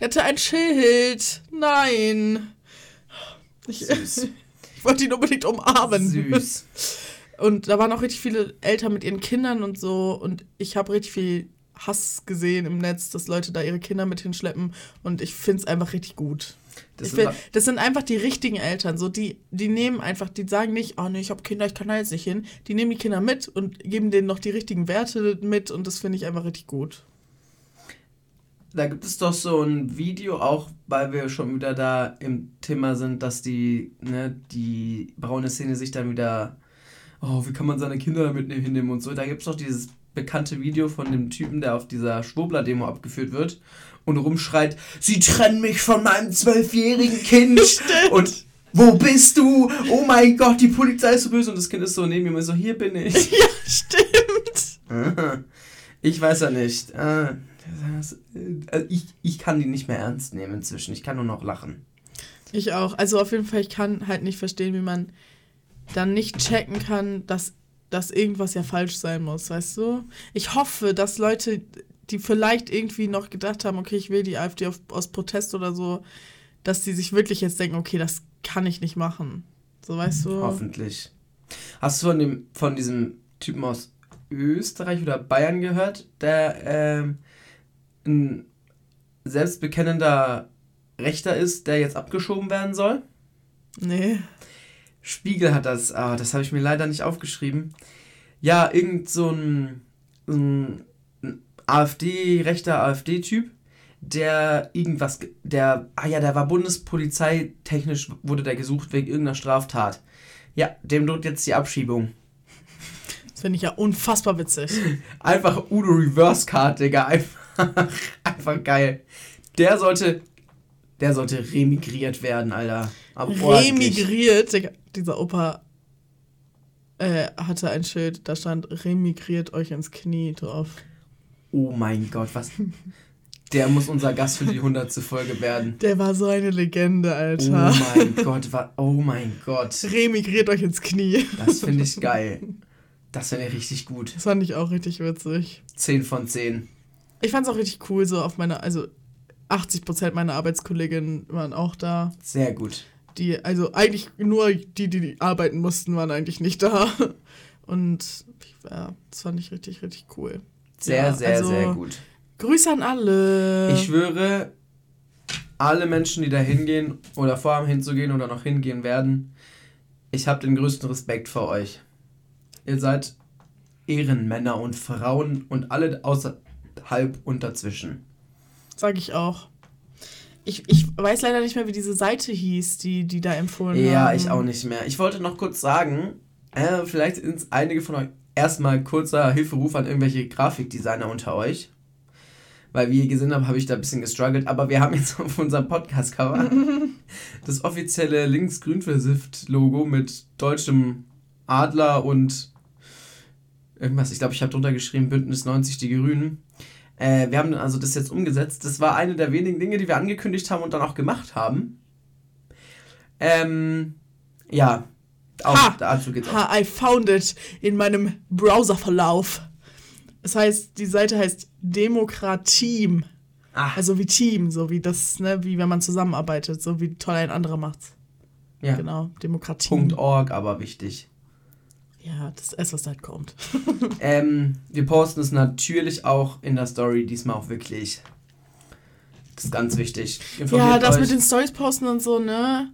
der hatte ein Schild. Nein. Ich, [LAUGHS] ich wollte ihn unbedingt umarmen. Süß. Und da waren auch richtig viele Eltern mit ihren Kindern und so. Und ich habe richtig viel Hass gesehen im Netz, dass Leute da ihre Kinder mit hinschleppen und ich finde es einfach richtig gut. Das, find, das, sind einfach die richtigen Eltern, so die, die nehmen einfach, die sagen nicht, oh nee, ich habe Kinder, ich kann da jetzt nicht hin. Die nehmen die Kinder mit und geben denen noch die richtigen Werte mit und das finde ich einfach richtig gut. Da gibt es doch so ein Video, auch weil wir schon wieder da im Thema sind, dass die, ne, die braune Szene sich dann wieder, oh, wie kann man seine Kinder damit hinnehmen und so. Da gibt es doch dieses bekannte Video von dem Typen, der auf dieser Schwurbler-Demo abgeführt wird und rumschreit, sie trennen mich von meinem zwölfjährigen Kind [LAUGHS] Stimmt. und wo bist du? Oh mein Gott, die Polizei ist so böse und das Kind ist so neben mir so, hier bin ich. [LAUGHS] Ja, stimmt. [LAUGHS] Ich weiß ja nicht. Äh, äh, ich, ich kann die nicht mehr ernst nehmen inzwischen. Ich kann nur noch lachen. Ich auch. Also auf jeden Fall, ich kann halt nicht verstehen, wie man dann nicht checken kann, dass dass irgendwas ja falsch sein muss, weißt du? Ich hoffe, dass Leute, die vielleicht irgendwie noch gedacht haben, okay, ich will die AfD auf, aus Protest oder so, dass die sich wirklich jetzt denken, okay, das kann ich nicht machen. So, weißt du? Hoffentlich. Hast du von, dem, von diesem Typen aus Österreich oder Bayern gehört, der ähm, ein selbstbekennender Rechter ist, der jetzt abgeschoben werden soll? Nee. Spiegel hat das, ah, das habe ich mir leider nicht aufgeschrieben. Ja, irgend so ein, ein AfD, rechter AfD-Typ, der irgendwas, der, ah ja, der war bundespolizeitechnisch, wurde der gesucht wegen irgendeiner Straftat. Ja, dem droht jetzt die Abschiebung. Das finde ich ja unfassbar witzig. [LAUGHS] Einfach Udo Reverse Card, Digga. Einfach, [LAUGHS] einfach geil. Der sollte, der sollte remigriert werden, Alter. remigriert? Digga dieser Opa äh, hatte ein Schild, da stand, remigriert euch ins Knie drauf. Oh mein Gott, was? Der muss unser Gast für die 100. Folge werden. Der war so eine Legende, Alter. Oh mein Gott, wa oh mein Gott. Remigriert euch ins Knie. Das finde ich geil. Das finde ich richtig gut. Das fand ich auch richtig witzig. 10 von 10. Ich fand es auch richtig cool, so auf meiner, also 80% meiner Arbeitskolleginnen waren auch da. Sehr gut die, also eigentlich nur die, die arbeiten mussten, waren eigentlich nicht da. Und ja, das fand ich richtig, richtig cool. Sehr, ja, sehr, also, sehr gut. Grüße an alle. Ich schwöre, alle Menschen, die da hingehen oder vorhaben hinzugehen oder noch hingehen werden, ich habe den größten Respekt vor euch. Ihr seid Ehrenmänner und Frauen und alle außerhalb und dazwischen. Sag ich auch. Ich, ich weiß leider nicht mehr, wie diese Seite hieß, die, die da empfohlen Ja, haben. ich auch nicht mehr. Ich wollte noch kurz sagen, äh, vielleicht sind einige von euch erstmal kurzer Hilferuf an irgendwelche Grafikdesigner unter euch. Weil, wie ihr gesehen habt, habe ich da ein bisschen gestruggelt. Aber wir haben jetzt [LAUGHS] auf unserem Podcast-Cover [LAUGHS] das offizielle links-grün-versifft-Logo mit deutschem Adler und irgendwas. Ich glaube, ich habe drunter geschrieben, Bündnis 90 Die Grünen. Äh, wir haben also das jetzt umgesetzt. Das war eine der wenigen Dinge, die wir angekündigt haben und dann auch gemacht haben. Ähm, ja, auch Ha! dazu geht's auch. Ha, I found it in meinem Browserverlauf. Das heißt, die Seite heißt Demokratiem. Ah, Also wie Team, so wie das, ne, wie wenn man zusammenarbeitet, so wie toll ein anderer macht's. ja. Genau, Demokratie. .org, aber wichtig. Ja, das ist, was halt kommt. [LAUGHS] Ähm, wir posten es natürlich auch in der Story, diesmal auch wirklich. Das ist ganz wichtig. Ja, Informiert das euch. mit den Stories posten und so, ne?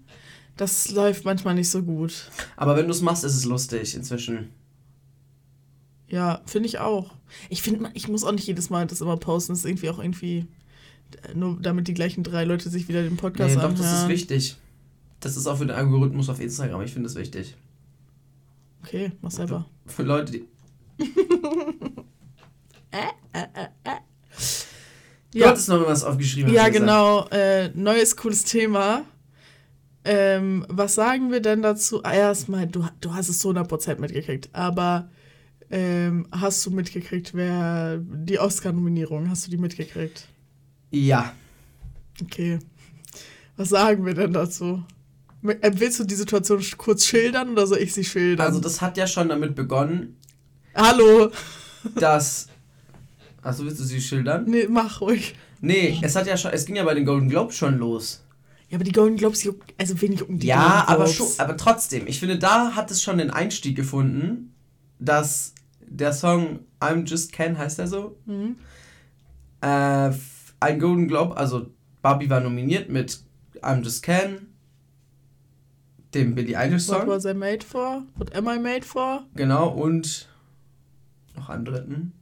Das läuft manchmal nicht so gut. Aber wenn du es machst, ist es lustig inzwischen. Ja, finde ich auch. Ich finde, ich muss auch nicht jedes Mal das immer posten. Das ist irgendwie auch irgendwie, äh, nur damit die gleichen drei Leute sich wieder den Podcast Nee, doch, anhören. das ist wichtig. Das ist auch für den Algorithmus auf Instagram. Ich finde das wichtig. Okay, mach selber. Für Leute, die. [LAUGHS] Du Ja, hattest noch was aufgeschrieben. ja genau. Äh, neues, cooles Thema. Ähm, was sagen wir denn dazu? Ah, Erstmal, du, du hast es zu 100% mitgekriegt, aber ähm, hast du mitgekriegt, wer die Oscar-Nominierung, hast du die mitgekriegt? Ja. Okay. Was sagen wir denn dazu? Äh, Willst du die Situation kurz schildern oder soll ich sie schildern? Also, das hat ja schon damit begonnen, Hallo. dass. Achso, willst du sie schildern? Nee, mach ruhig. Nee, es hat ja schon. Es ging ja bei den Golden Globes schon los. Ja, aber die Golden Globes, also wenig um die ja, aber schon, aber trotzdem, ich finde, da hat es schon den Einstieg gefunden, dass der Song I'm Just Ken, heißt er so? Mhm. Äh, ein Golden Globe, also Barbie war nominiert mit I'm Just Ken, dem Billie Eilish What Song, was I made for? What am I made for? genau, und noch einen dritten.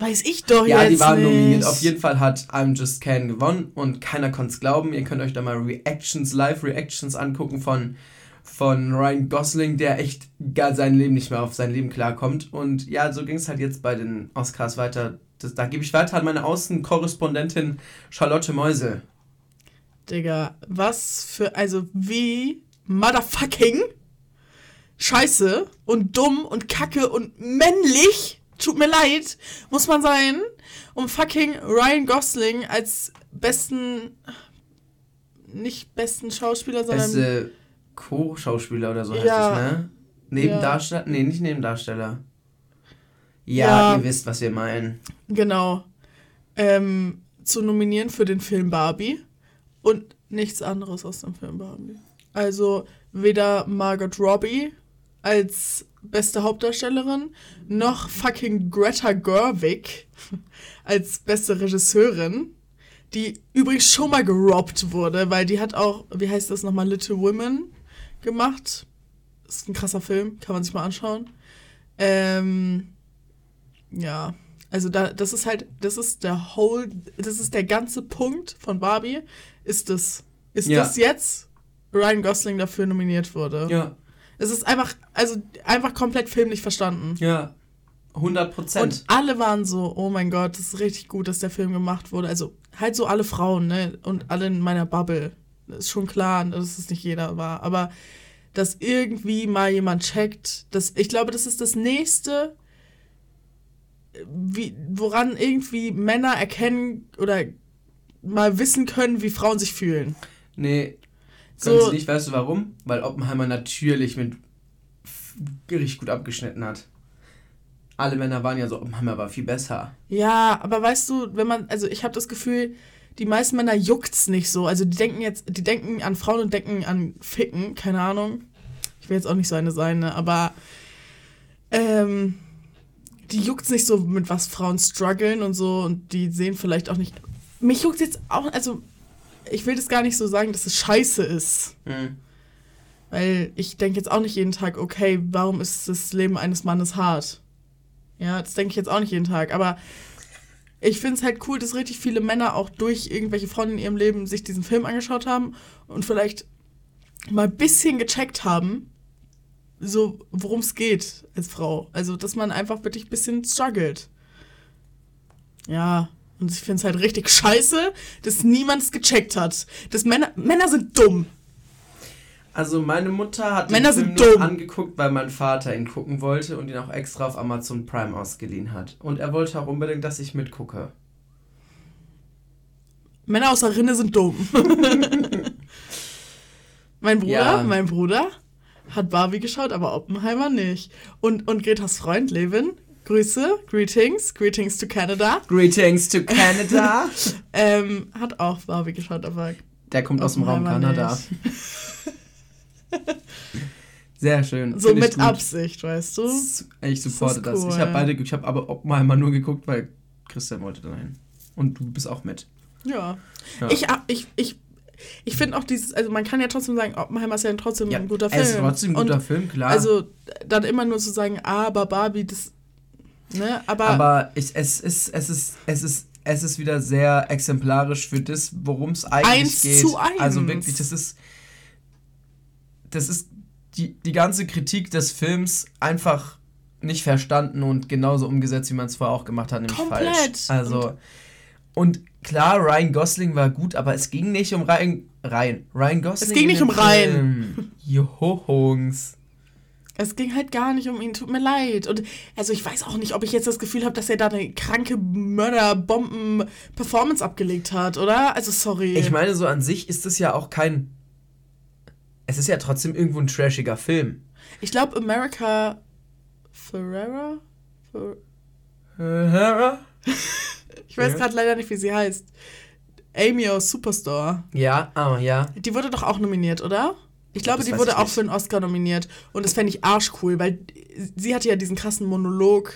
Weiß ich doch Ja, jetzt die waren nicht. nominiert. Auf jeden Fall hat I'm Just Ken gewonnen und keiner konnte es glauben. Ihr könnt euch da mal Reactions, Live-Reactions angucken von, von Ryan Gosling, der echt gar sein Leben nicht mehr auf sein Leben klarkommt. Und ja, so ging es halt jetzt bei den Oscars weiter. Das, da gebe ich weiter an meine Außenkorrespondentin Charlotte Meusel. Digga, was für, also wie motherfucking scheiße und dumm und kacke und männlich, tut mir leid, muss man sein, um fucking Ryan Gosling als besten, nicht besten Schauspieler, sondern Beste Co-Schauspieler oder so heißt Ja. es, ne? Nebendarsteller? Nee, nicht Nebendarsteller. Ja, Ja. ihr wisst, was wir meinen. genau, ähm, zu nominieren für den Film Barbie und nichts anderes aus dem Film Barbie. Also weder Margot Robbie als beste Hauptdarstellerin noch fucking Greta Gerwig [LAUGHS] als beste Regisseurin, die übrigens schon mal gerobbt wurde, weil die hat auch, wie heißt das nochmal, Little Women gemacht. Ist ein krasser Film, kann man sich mal anschauen. Ähm, ja, also da, das ist halt, das ist der whole, das ist der ganze Punkt von Barbie, ist das, ist Ja. das jetzt Ryan Gosling dafür nominiert wurde. Ja, Es ist einfach, also einfach komplett filmlich verstanden. ja. 100 Prozent. Und alle waren so, oh mein Gott, das ist richtig gut, dass der Film gemacht wurde. Also halt so alle Frauen, ne? Und alle in meiner Bubble. Das ist schon klar, dass es nicht jeder war. Aber dass irgendwie mal jemand checkt, dass, ich glaube, das ist das nächste, wie, woran irgendwie Männer erkennen oder mal wissen können, wie Frauen sich fühlen. Nee, können So- sie nicht. Weißt du warum? Weil Oppenheimer natürlich mit richtig gut abgeschnitten hat. Alle Männer waren ja so, Oppenheimer war viel besser. Ja, aber weißt du, wenn man, also ich habe das Gefühl, die meisten Männer juckt's nicht so. Also die denken jetzt, die denken an Frauen und denken an Ficken, keine Ahnung. Ich will jetzt auch nicht so eine sein, ne? Aber ähm, die juckt's nicht so, mit was Frauen strugglen und so und die sehen vielleicht auch nicht. Mich juckt jetzt auch, also ich will das gar nicht so sagen, dass es scheiße ist. Hm. Weil ich denke jetzt auch nicht jeden Tag, okay, warum ist das Leben eines Mannes hart? Ja, das denke ich jetzt auch nicht jeden Tag. Aber ich finde es halt cool, dass richtig viele Männer auch durch irgendwelche Frauen in ihrem Leben sich diesen Film angeschaut haben und vielleicht mal ein bisschen gecheckt haben, so worum es geht als Frau. Also, dass man einfach wirklich ein bisschen struggelt. Ja, und ich finde es halt richtig scheiße, dass niemand es gecheckt hat. Dass Männer, Männer sind dumm. Also meine Mutter hat Männer den sind Film nur dumm. angeguckt, weil mein Vater ihn gucken wollte und ihn auch extra auf Amazon Prime ausgeliehen hat. Und er wollte auch unbedingt, dass ich mitgucke. Männer außer Rinne sind dumm. [LAUGHS] mein Bruder, Ja. mein Bruder hat Barbie geschaut, aber Oppenheimer nicht. Und, und Gretas Freund Levin, Grüße, Greetings, Greetings to Canada, Greetings to Canada. [LAUGHS] ähm, hat auch Barbie geschaut, aber Der kommt aus dem Raum Kanada. [LAUGHS] Sehr schön. So mit gut. Absicht, weißt du? Ich supporte Das das. ist Ich habe cool. beide, ich habe aber Oppenheimer nur geguckt, weil Christian wollte dahin. Und du bist auch mit. Ja. Ja. Ich, ich, ich, ich finde auch dieses, also man kann ja trotzdem sagen, Oppenheimer ist ja trotzdem Ja, ein guter Film. es ist trotzdem ein guter Und Film, klar. Also dann immer nur zu sagen, ah, aber Barbie, das, ne, aber, aber ich, es, ist, es, ist, es, ist, es ist wieder sehr exemplarisch für das, worum es eigentlich Eins geht. zu eins. Also wirklich, das ist. Das ist die, die ganze Kritik des Films einfach nicht verstanden und genauso umgesetzt, wie man es vorher auch gemacht hat, nämlich Komplett. falsch. Also. Und klar, Ryan Gosling war gut, aber es ging nicht um Ryan. Ryan. Ryan Gosling. Es ging in nicht um Ryan. Film. Es ging halt gar nicht um ihn, tut mir leid. Und also ich weiß auch nicht, ob ich jetzt das Gefühl habe, dass er da eine kranke Mörder-Bomben-Performance abgelegt hat, oder? Also sorry. Ich meine, so an sich ist es ja auch kein. Es ist ja trotzdem irgendwo ein trashiger Film. ich glaube, America Ferrera? Fer ich weiß gerade leider nicht, wie sie heißt. Amy aus Superstore. Ja, ah, ja. Die wurde doch auch nominiert, oder? Ich glaube, die wurde auch nicht. für einen Oscar nominiert. Und das fände ich arschcool, weil sie hatte ja diesen krassen Monolog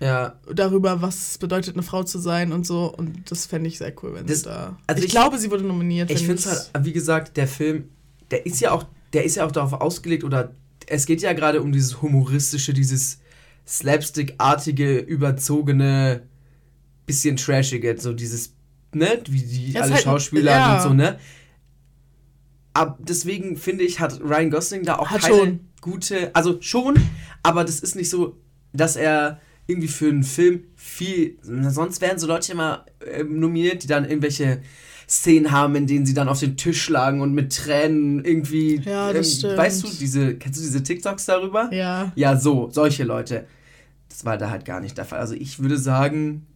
Ja. darüber, was es bedeutet, eine Frau zu sein und so. Und das fände ich sehr cool, wenn Das- sie da. also ich, ich- glaube, sie wurde nominiert. Ich finde es halt, wie gesagt, der Film, der ist ja auch, der ist ja auch darauf ausgelegt, oder es geht ja gerade um dieses humoristische, dieses slapstick-artige, überzogene, bisschen trashige, so dieses, ne, wie die alle halt- Schauspieler ja. und so, ne. Aber deswegen finde ich, hat Ryan Gosling da auch Hat keine schon. gute, also schon, aber das ist nicht so, dass er irgendwie für einen Film viel, sonst werden so Leute immer ähm, nominiert, die dann irgendwelche Szenen haben, in denen sie dann auf den Tisch schlagen und mit Tränen irgendwie, Ja, das stimmt. weißt du, diese, kennst du diese TikToks darüber? Ja. Ja, so, solche Leute. Das war da halt gar nicht der Fall. Also ich würde sagen,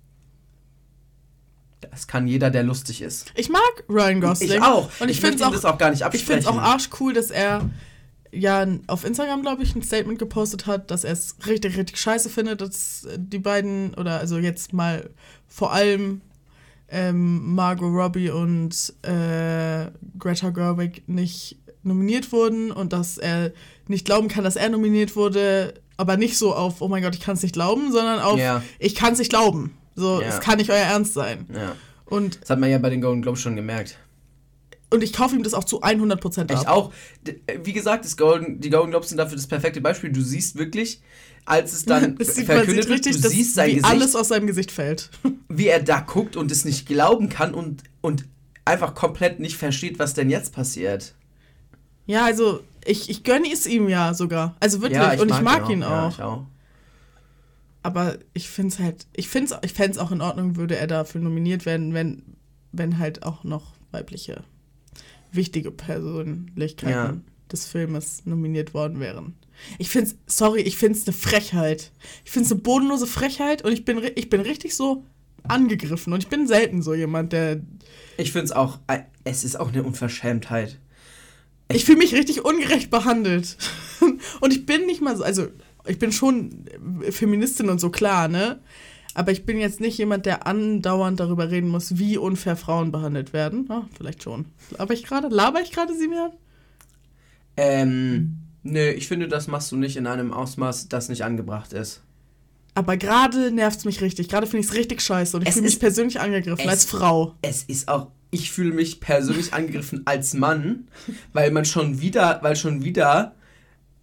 das kann jeder, der lustig ist. Ich mag Ryan Gosling. Ich auch. Und ich, möchte finde es auch, auch gar nicht ich absprechen. finde es auch arschcool, dass er ja auf Instagram, glaube ich, ein Statement gepostet hat, dass er es richtig, richtig scheiße findet, dass die beiden, oder also jetzt mal vor allem ähm, Margot Robbie und äh, Greta Gerwig nicht nominiert wurden und dass er nicht glauben kann, dass er nominiert wurde, aber nicht so auf, oh mein Gott, ich kann es nicht glauben, sondern auf, Ja. ich kann es nicht glauben. So, Ja. es kann nicht euer Ernst sein. Ja. Und, Das hat man ja bei den Golden Globes schon gemerkt. und ich kaufe ihm das auch zu 100% ab. Ich auch. Wie gesagt, das Golden, die Golden Globes sind dafür das perfekte Beispiel. Du siehst wirklich, als es dann [LAUGHS] Das sieht, verkündet sieht wird, richtig, du dass, siehst sein wie Gesicht, alles aus seinem Gesicht fällt. [LAUGHS] wie er da guckt und es nicht glauben kann und, und einfach komplett nicht versteht, was denn jetzt passiert. Ja, also ich, ich gönne es ihm ja sogar. Also wirklich. ja, und ich mag ihn Ja, auch. ich auch. Aber ich finde es halt, ich finde es ich fänd's auch in Ordnung, würde er dafür nominiert werden, wenn, wenn halt auch noch weibliche, wichtige Persönlichkeiten Ja. des Filmes nominiert worden wären. Ich finde es, sorry, ich finde es eine Frechheit. Ich finde es eine bodenlose Frechheit und ich bin, ich bin richtig so angegriffen. Und ich bin selten so jemand, der. Ich finde es auch, äh, es ist auch eine Unverschämtheit. Ich fühle mich richtig ungerecht behandelt. [LAUGHS] und ich bin nicht mal so, also ich bin schon Feministin und so klar, ne? Aber ich bin jetzt nicht jemand, der andauernd darüber reden muss, wie unfair Frauen behandelt werden. Ah, vielleicht schon. Laber ich gerade? Laber ich gerade, Simian? Ähm, nö, ich finde, das machst du nicht in einem Ausmaß, das nicht angebracht ist. Aber gerade nervt es mich richtig. Gerade finde ich es richtig scheiße und ich fühle mich persönlich angegriffen als Frau. Es ist auch, ich fühle mich persönlich [LAUGHS] angegriffen als Mann, weil man schon wieder, weil schon wieder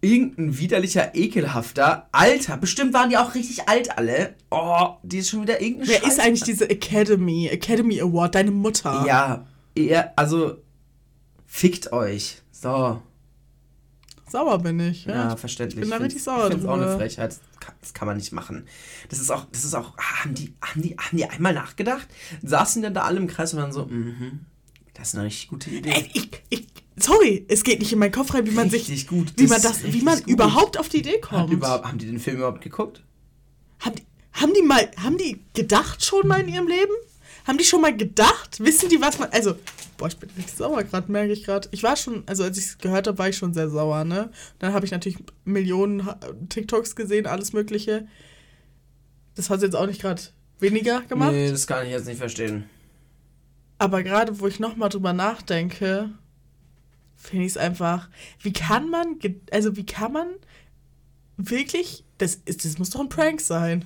irgendein widerlicher, ekelhafter, alter, bestimmt waren die auch richtig alt alle. Oh, die ist schon wieder irgendeine Wer Scheiße. ist eigentlich diese Academy, Academy Award? Deine Mutter. Ja, ihr, also, fickt euch. So, Sauer bin ich. ja, Ja. verständlich. ich bin da richtig sauer Ich finde es auch eine. Frechheit. Das kann, das kann man nicht machen. Das ist auch, das ist auch, haben die, haben die, haben die einmal nachgedacht? Saßen dann da alle im Kreis und waren so, mhm, das ist eine richtig gute Idee. Ey, ich, ich, sorry, es geht nicht in meinen Kopf rein, wie man sich, Richtig gut. wie man das, wie man gut. überhaupt auf die Idee Haben kommt. die, überhaupt, haben die den Film überhaupt geguckt? Haben die, haben die mal, haben die gedacht schon mal in ihrem Leben? Haben die schon mal gedacht? Wissen die, was man, also, boah, ich bin richtig sauer gerade, merke ich gerade. Ich war schon, also als ich es gehört habe, war ich schon sehr sauer, ne? Dann habe ich natürlich Millionen TikToks gesehen, alles mögliche. Das hat jetzt auch nicht gerade weniger gemacht. Nee, das kann ich jetzt nicht verstehen. Aber gerade, wo ich nochmal drüber nachdenke, finde ich es einfach, wie kann man, also wie kann man wirklich, das, ist, das muss doch ein Prank sein.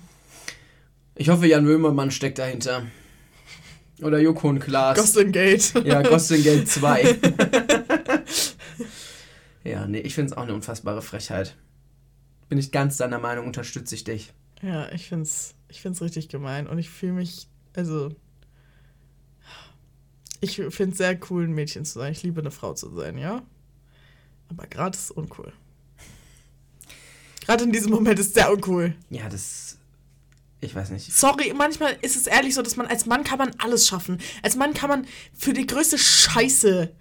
Ich hoffe, Jan Böhmermann steckt dahinter. Oder Joko und Klaas. Gosling Gate. ja, Gosling Geld 2. ja, nee, ich finde es auch eine unfassbare Frechheit. Bin ich ganz deiner Meinung, unterstütze ich dich. Ja, ich find's, ich find's richtig gemein und ich fühle mich, also ich finde es sehr cool, ein Mädchen zu sein. Ich liebe eine Frau zu sein, ja. Aber gerade ist es uncool. Gerade in diesem Moment ist es sehr uncool. Ja, das. Ich weiß nicht. Sorry, manchmal ist es ehrlich so, dass man als Mann kann man alles schaffen. Als Mann kann man für die größte Scheiße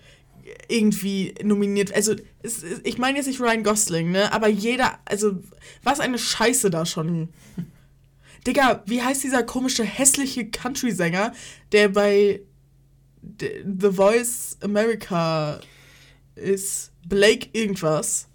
irgendwie nominiert. Also es, ich meine jetzt nicht Ryan Gosling, ne? Aber jeder, also was eine Scheiße da schon. Digga, wie heißt dieser komische hässliche Country-Sänger, der bei The Voice America ist? Blake irgendwas.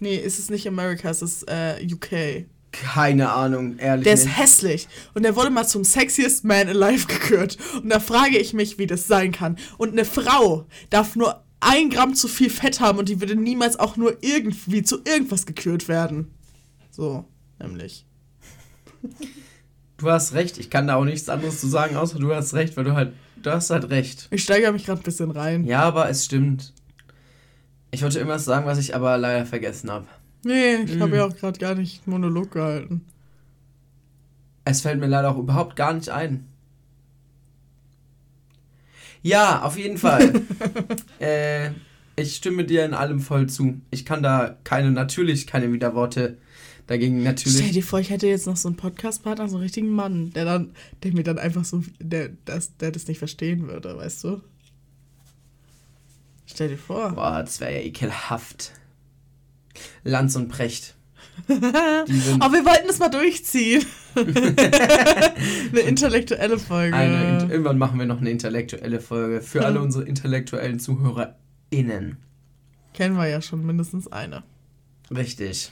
Nee, ist es nicht America, es ist äh, UK. Keine Ahnung, ehrlich. Der ist nicht. hässlich. Und der wurde mal zum sexiest man alive [LAUGHS] gekürt. Und da frage ich mich, wie das sein kann. Und eine Frau darf nur ein Gramm zu viel Fett haben und die würde niemals auch nur irgendwie zu irgendwas gekürt werden. So, nämlich. [LAUGHS] Du hast recht, ich kann da auch nichts anderes zu sagen, außer du hast recht, weil du halt. Du hast halt recht. Ich steigere mich gerade ein bisschen rein. Ja, aber es stimmt. Ich wollte irgendwas sagen, was ich aber leider vergessen habe. Nee, ich Mm. habe ja auch gerade gar nicht Monolog gehalten. Es fällt mir leider auch überhaupt gar nicht ein. Ja, auf jeden Fall. [LAUGHS] äh, ich stimme dir in allem voll zu. Ich kann da keine, natürlich keine Widerworte dagegen, Stell natürlich. dir vor, ich hätte jetzt noch so einen Podcast-Partner, so einen richtigen Mann, der dann, der mir dann einfach so, der das, der das nicht verstehen würde, weißt du? Stell dir vor. Boah, das wäre ja ekelhaft. Lanz und Precht. [LAUGHS] Aber wir wollten das mal durchziehen. [LAUGHS] eine intellektuelle Folge. eine, irgendwann machen wir noch eine intellektuelle Folge für alle unsere intellektuellen ZuhörerInnen. Kennen wir ja schon mindestens eine. Richtig.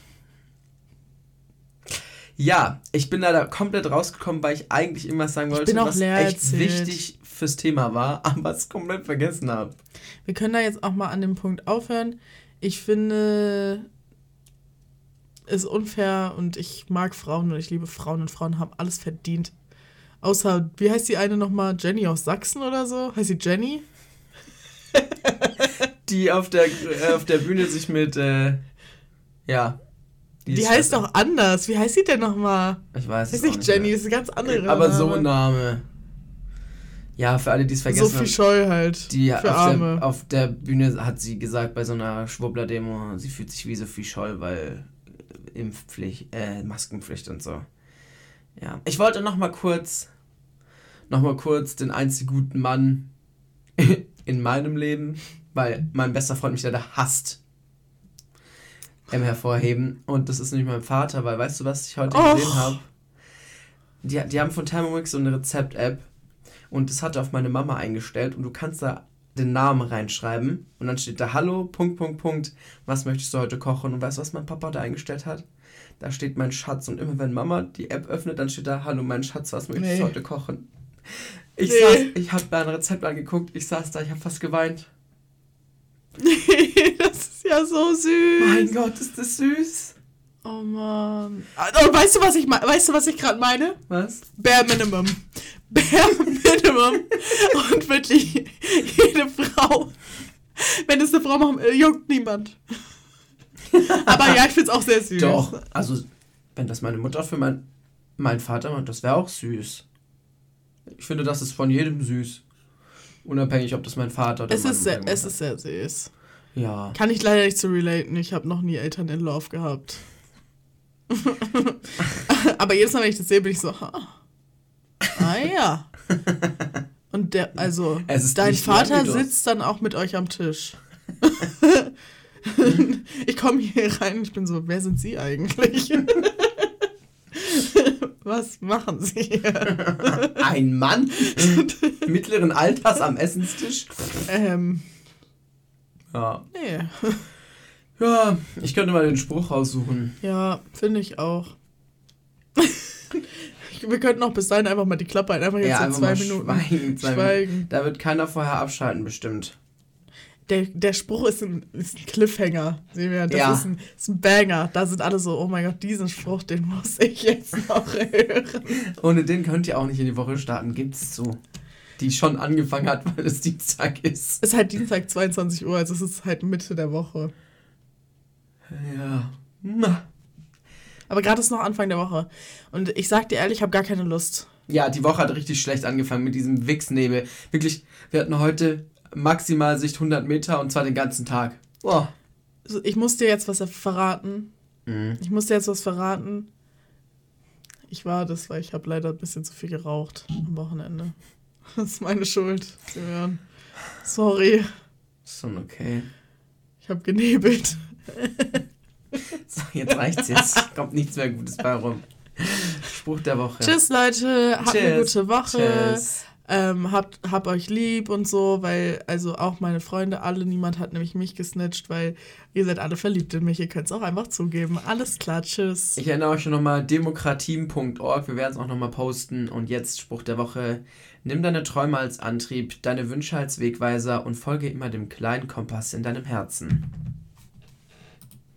Ja, ich bin leider komplett rausgekommen, weil ich eigentlich irgendwas sagen wollte, was echt erzählt. wichtig fürs Thema war, [LAUGHS] aber es komplett vergessen habe. Wir können da jetzt auch mal an dem Punkt aufhören. Ich finde es unfair und ich mag Frauen und ich liebe Frauen und Frauen haben alles verdient. Außer, wie heißt die eine nochmal? Jenny aus Sachsen oder so? Heißt sie Jenny? [LAUGHS] Die auf der, äh, auf der Bühne sich mit, äh, ja. Die, ist heißt scheiße. doch anders. Wie heißt sie denn nochmal? Ich weiß es nicht nicht Jenny, mehr. ist ein ganz andere. Aber so ein Name. Name. Ja, für alle, die es vergessen Sophie haben. Scholl halt. Die für auf Arme. der, auf der Bühne hat sie gesagt bei so einer Schwurbler-Demo, sie fühlt sich wie Sophie Scholl, weil äh, Impfpflicht, äh, Maskenpflicht und so. Ja. Ich wollte noch mal kurz, noch mal kurz den einzig guten Mann [LAUGHS] in meinem Leben, weil mein bester Freund mich leider hasst, ähm, hervorheben. Und das ist nämlich mein Vater, weil weißt du, was ich heute Och. gesehen habe? Die, die haben von Thermomix so eine Rezept-App und das hat er auf meine Mama eingestellt und du kannst da den Namen reinschreiben und dann steht da Hallo, Punkt, Punkt, Punkt, was möchtest du heute kochen? Und weißt du, was mein Papa da eingestellt hat? Da steht mein Schatz und immer wenn Mama die App öffnet, dann steht da Hallo, mein Schatz, was möchtest Nee. du heute kochen? Ich Nee. saß, ich habe da ein Rezept angeguckt, ich saß da, ich habe fast geweint. ist [LAUGHS] ja so süß. Mein Gott, ist das süß. Oh Mann. Oh, weißt du, was ich weißt du, was ich gerade meine? Was? Bare Minimum. Bare [LAUGHS] Minimum. Und wirklich jede Frau. Wenn es eine Frau macht, äh, juckt niemand. Aber ja, ich find's auch sehr süß. Doch, also wenn das meine Mutter für mein, meinen Vater macht, das wäre auch süß. Ich finde, das ist von jedem süß. Unabhängig, ob das mein Vater oder Es ist, sehr, es ist sehr süß. Ja. Kann ich leider nicht so relaten. Ich habe noch nie Eltern in Love gehabt. [LAUGHS] Aber jedes Mal, wenn ich das sehe, bin ich so, ha. ah ja. Und der, also, dein Vater sitzt dann auch mit euch am Tisch. [LAUGHS] ich komme hier rein und ich bin so, wer sind Sie eigentlich? [LAUGHS] Was machen Sie hier? Ein Mann mittleren Alters am Essenstisch. Ähm, Ja. nee. [LAUGHS] Ja, ich könnte mal den Spruch raussuchen. Ja, finde ich auch. [LAUGHS] Wir könnten auch bis dahin einfach mal die Klappe halten. Einfach jetzt ja, so einfach zwei Minuten schweigen. Zwei [LAUGHS] schweigen. Minuten. Da wird keiner vorher abschalten, bestimmt. Der, der Spruch ist ein, ist ein Cliffhanger. Sehen wir, das Ja. ist, ein, ist ein Banger. Da sind alle so, oh mein Gott, diesen Spruch, den muss ich jetzt noch hören. Ohne den könnt ihr auch nicht in die Woche starten, gibt's so. Die schon angefangen hat, [LAUGHS] weil es Dienstag ist. Es ist halt Dienstag 22 Uhr, also es ist halt Mitte der Woche. Ja. Na. Aber gerade ist noch Anfang der Woche. Und ich sag dir ehrlich, ich habe gar keine Lust. Ja, die Woche hat richtig schlecht angefangen mit diesem Wichsnebel. Wirklich, wir hatten heute maximal Sicht 100 Meter und zwar den ganzen Tag. Boah. Also ich muss dir jetzt was verraten. Mhm. Ich muss dir jetzt was verraten. Ich war das, weil ich habe leider ein bisschen zu viel geraucht am Wochenende. [LAUGHS] Das ist meine Schuld, Simeon. Sorry, Ist schon okay. ich habe genebelt. [LAUGHS] So, jetzt reicht's jetzt. Kommt nichts mehr Gutes bei rum. Spruch der Woche. Tschüss, Leute. Habt eine gute Woche. Tschüss. Ähm, habt, hab euch lieb und so, weil, also auch meine Freunde, alle, niemand hat nämlich mich gesnitcht, weil ihr seid alle verliebt in mich. Ihr könnt es auch einfach zugeben. Alles klar, tschüss. Ich erinnere euch schon nochmal, demokratiem.org, wir werden es auch nochmal posten. Und jetzt Spruch der Woche. Nimm deine Träume als Antrieb, deine Wünsche als Wegweiser und folge immer dem kleinen Kompass in deinem Herzen.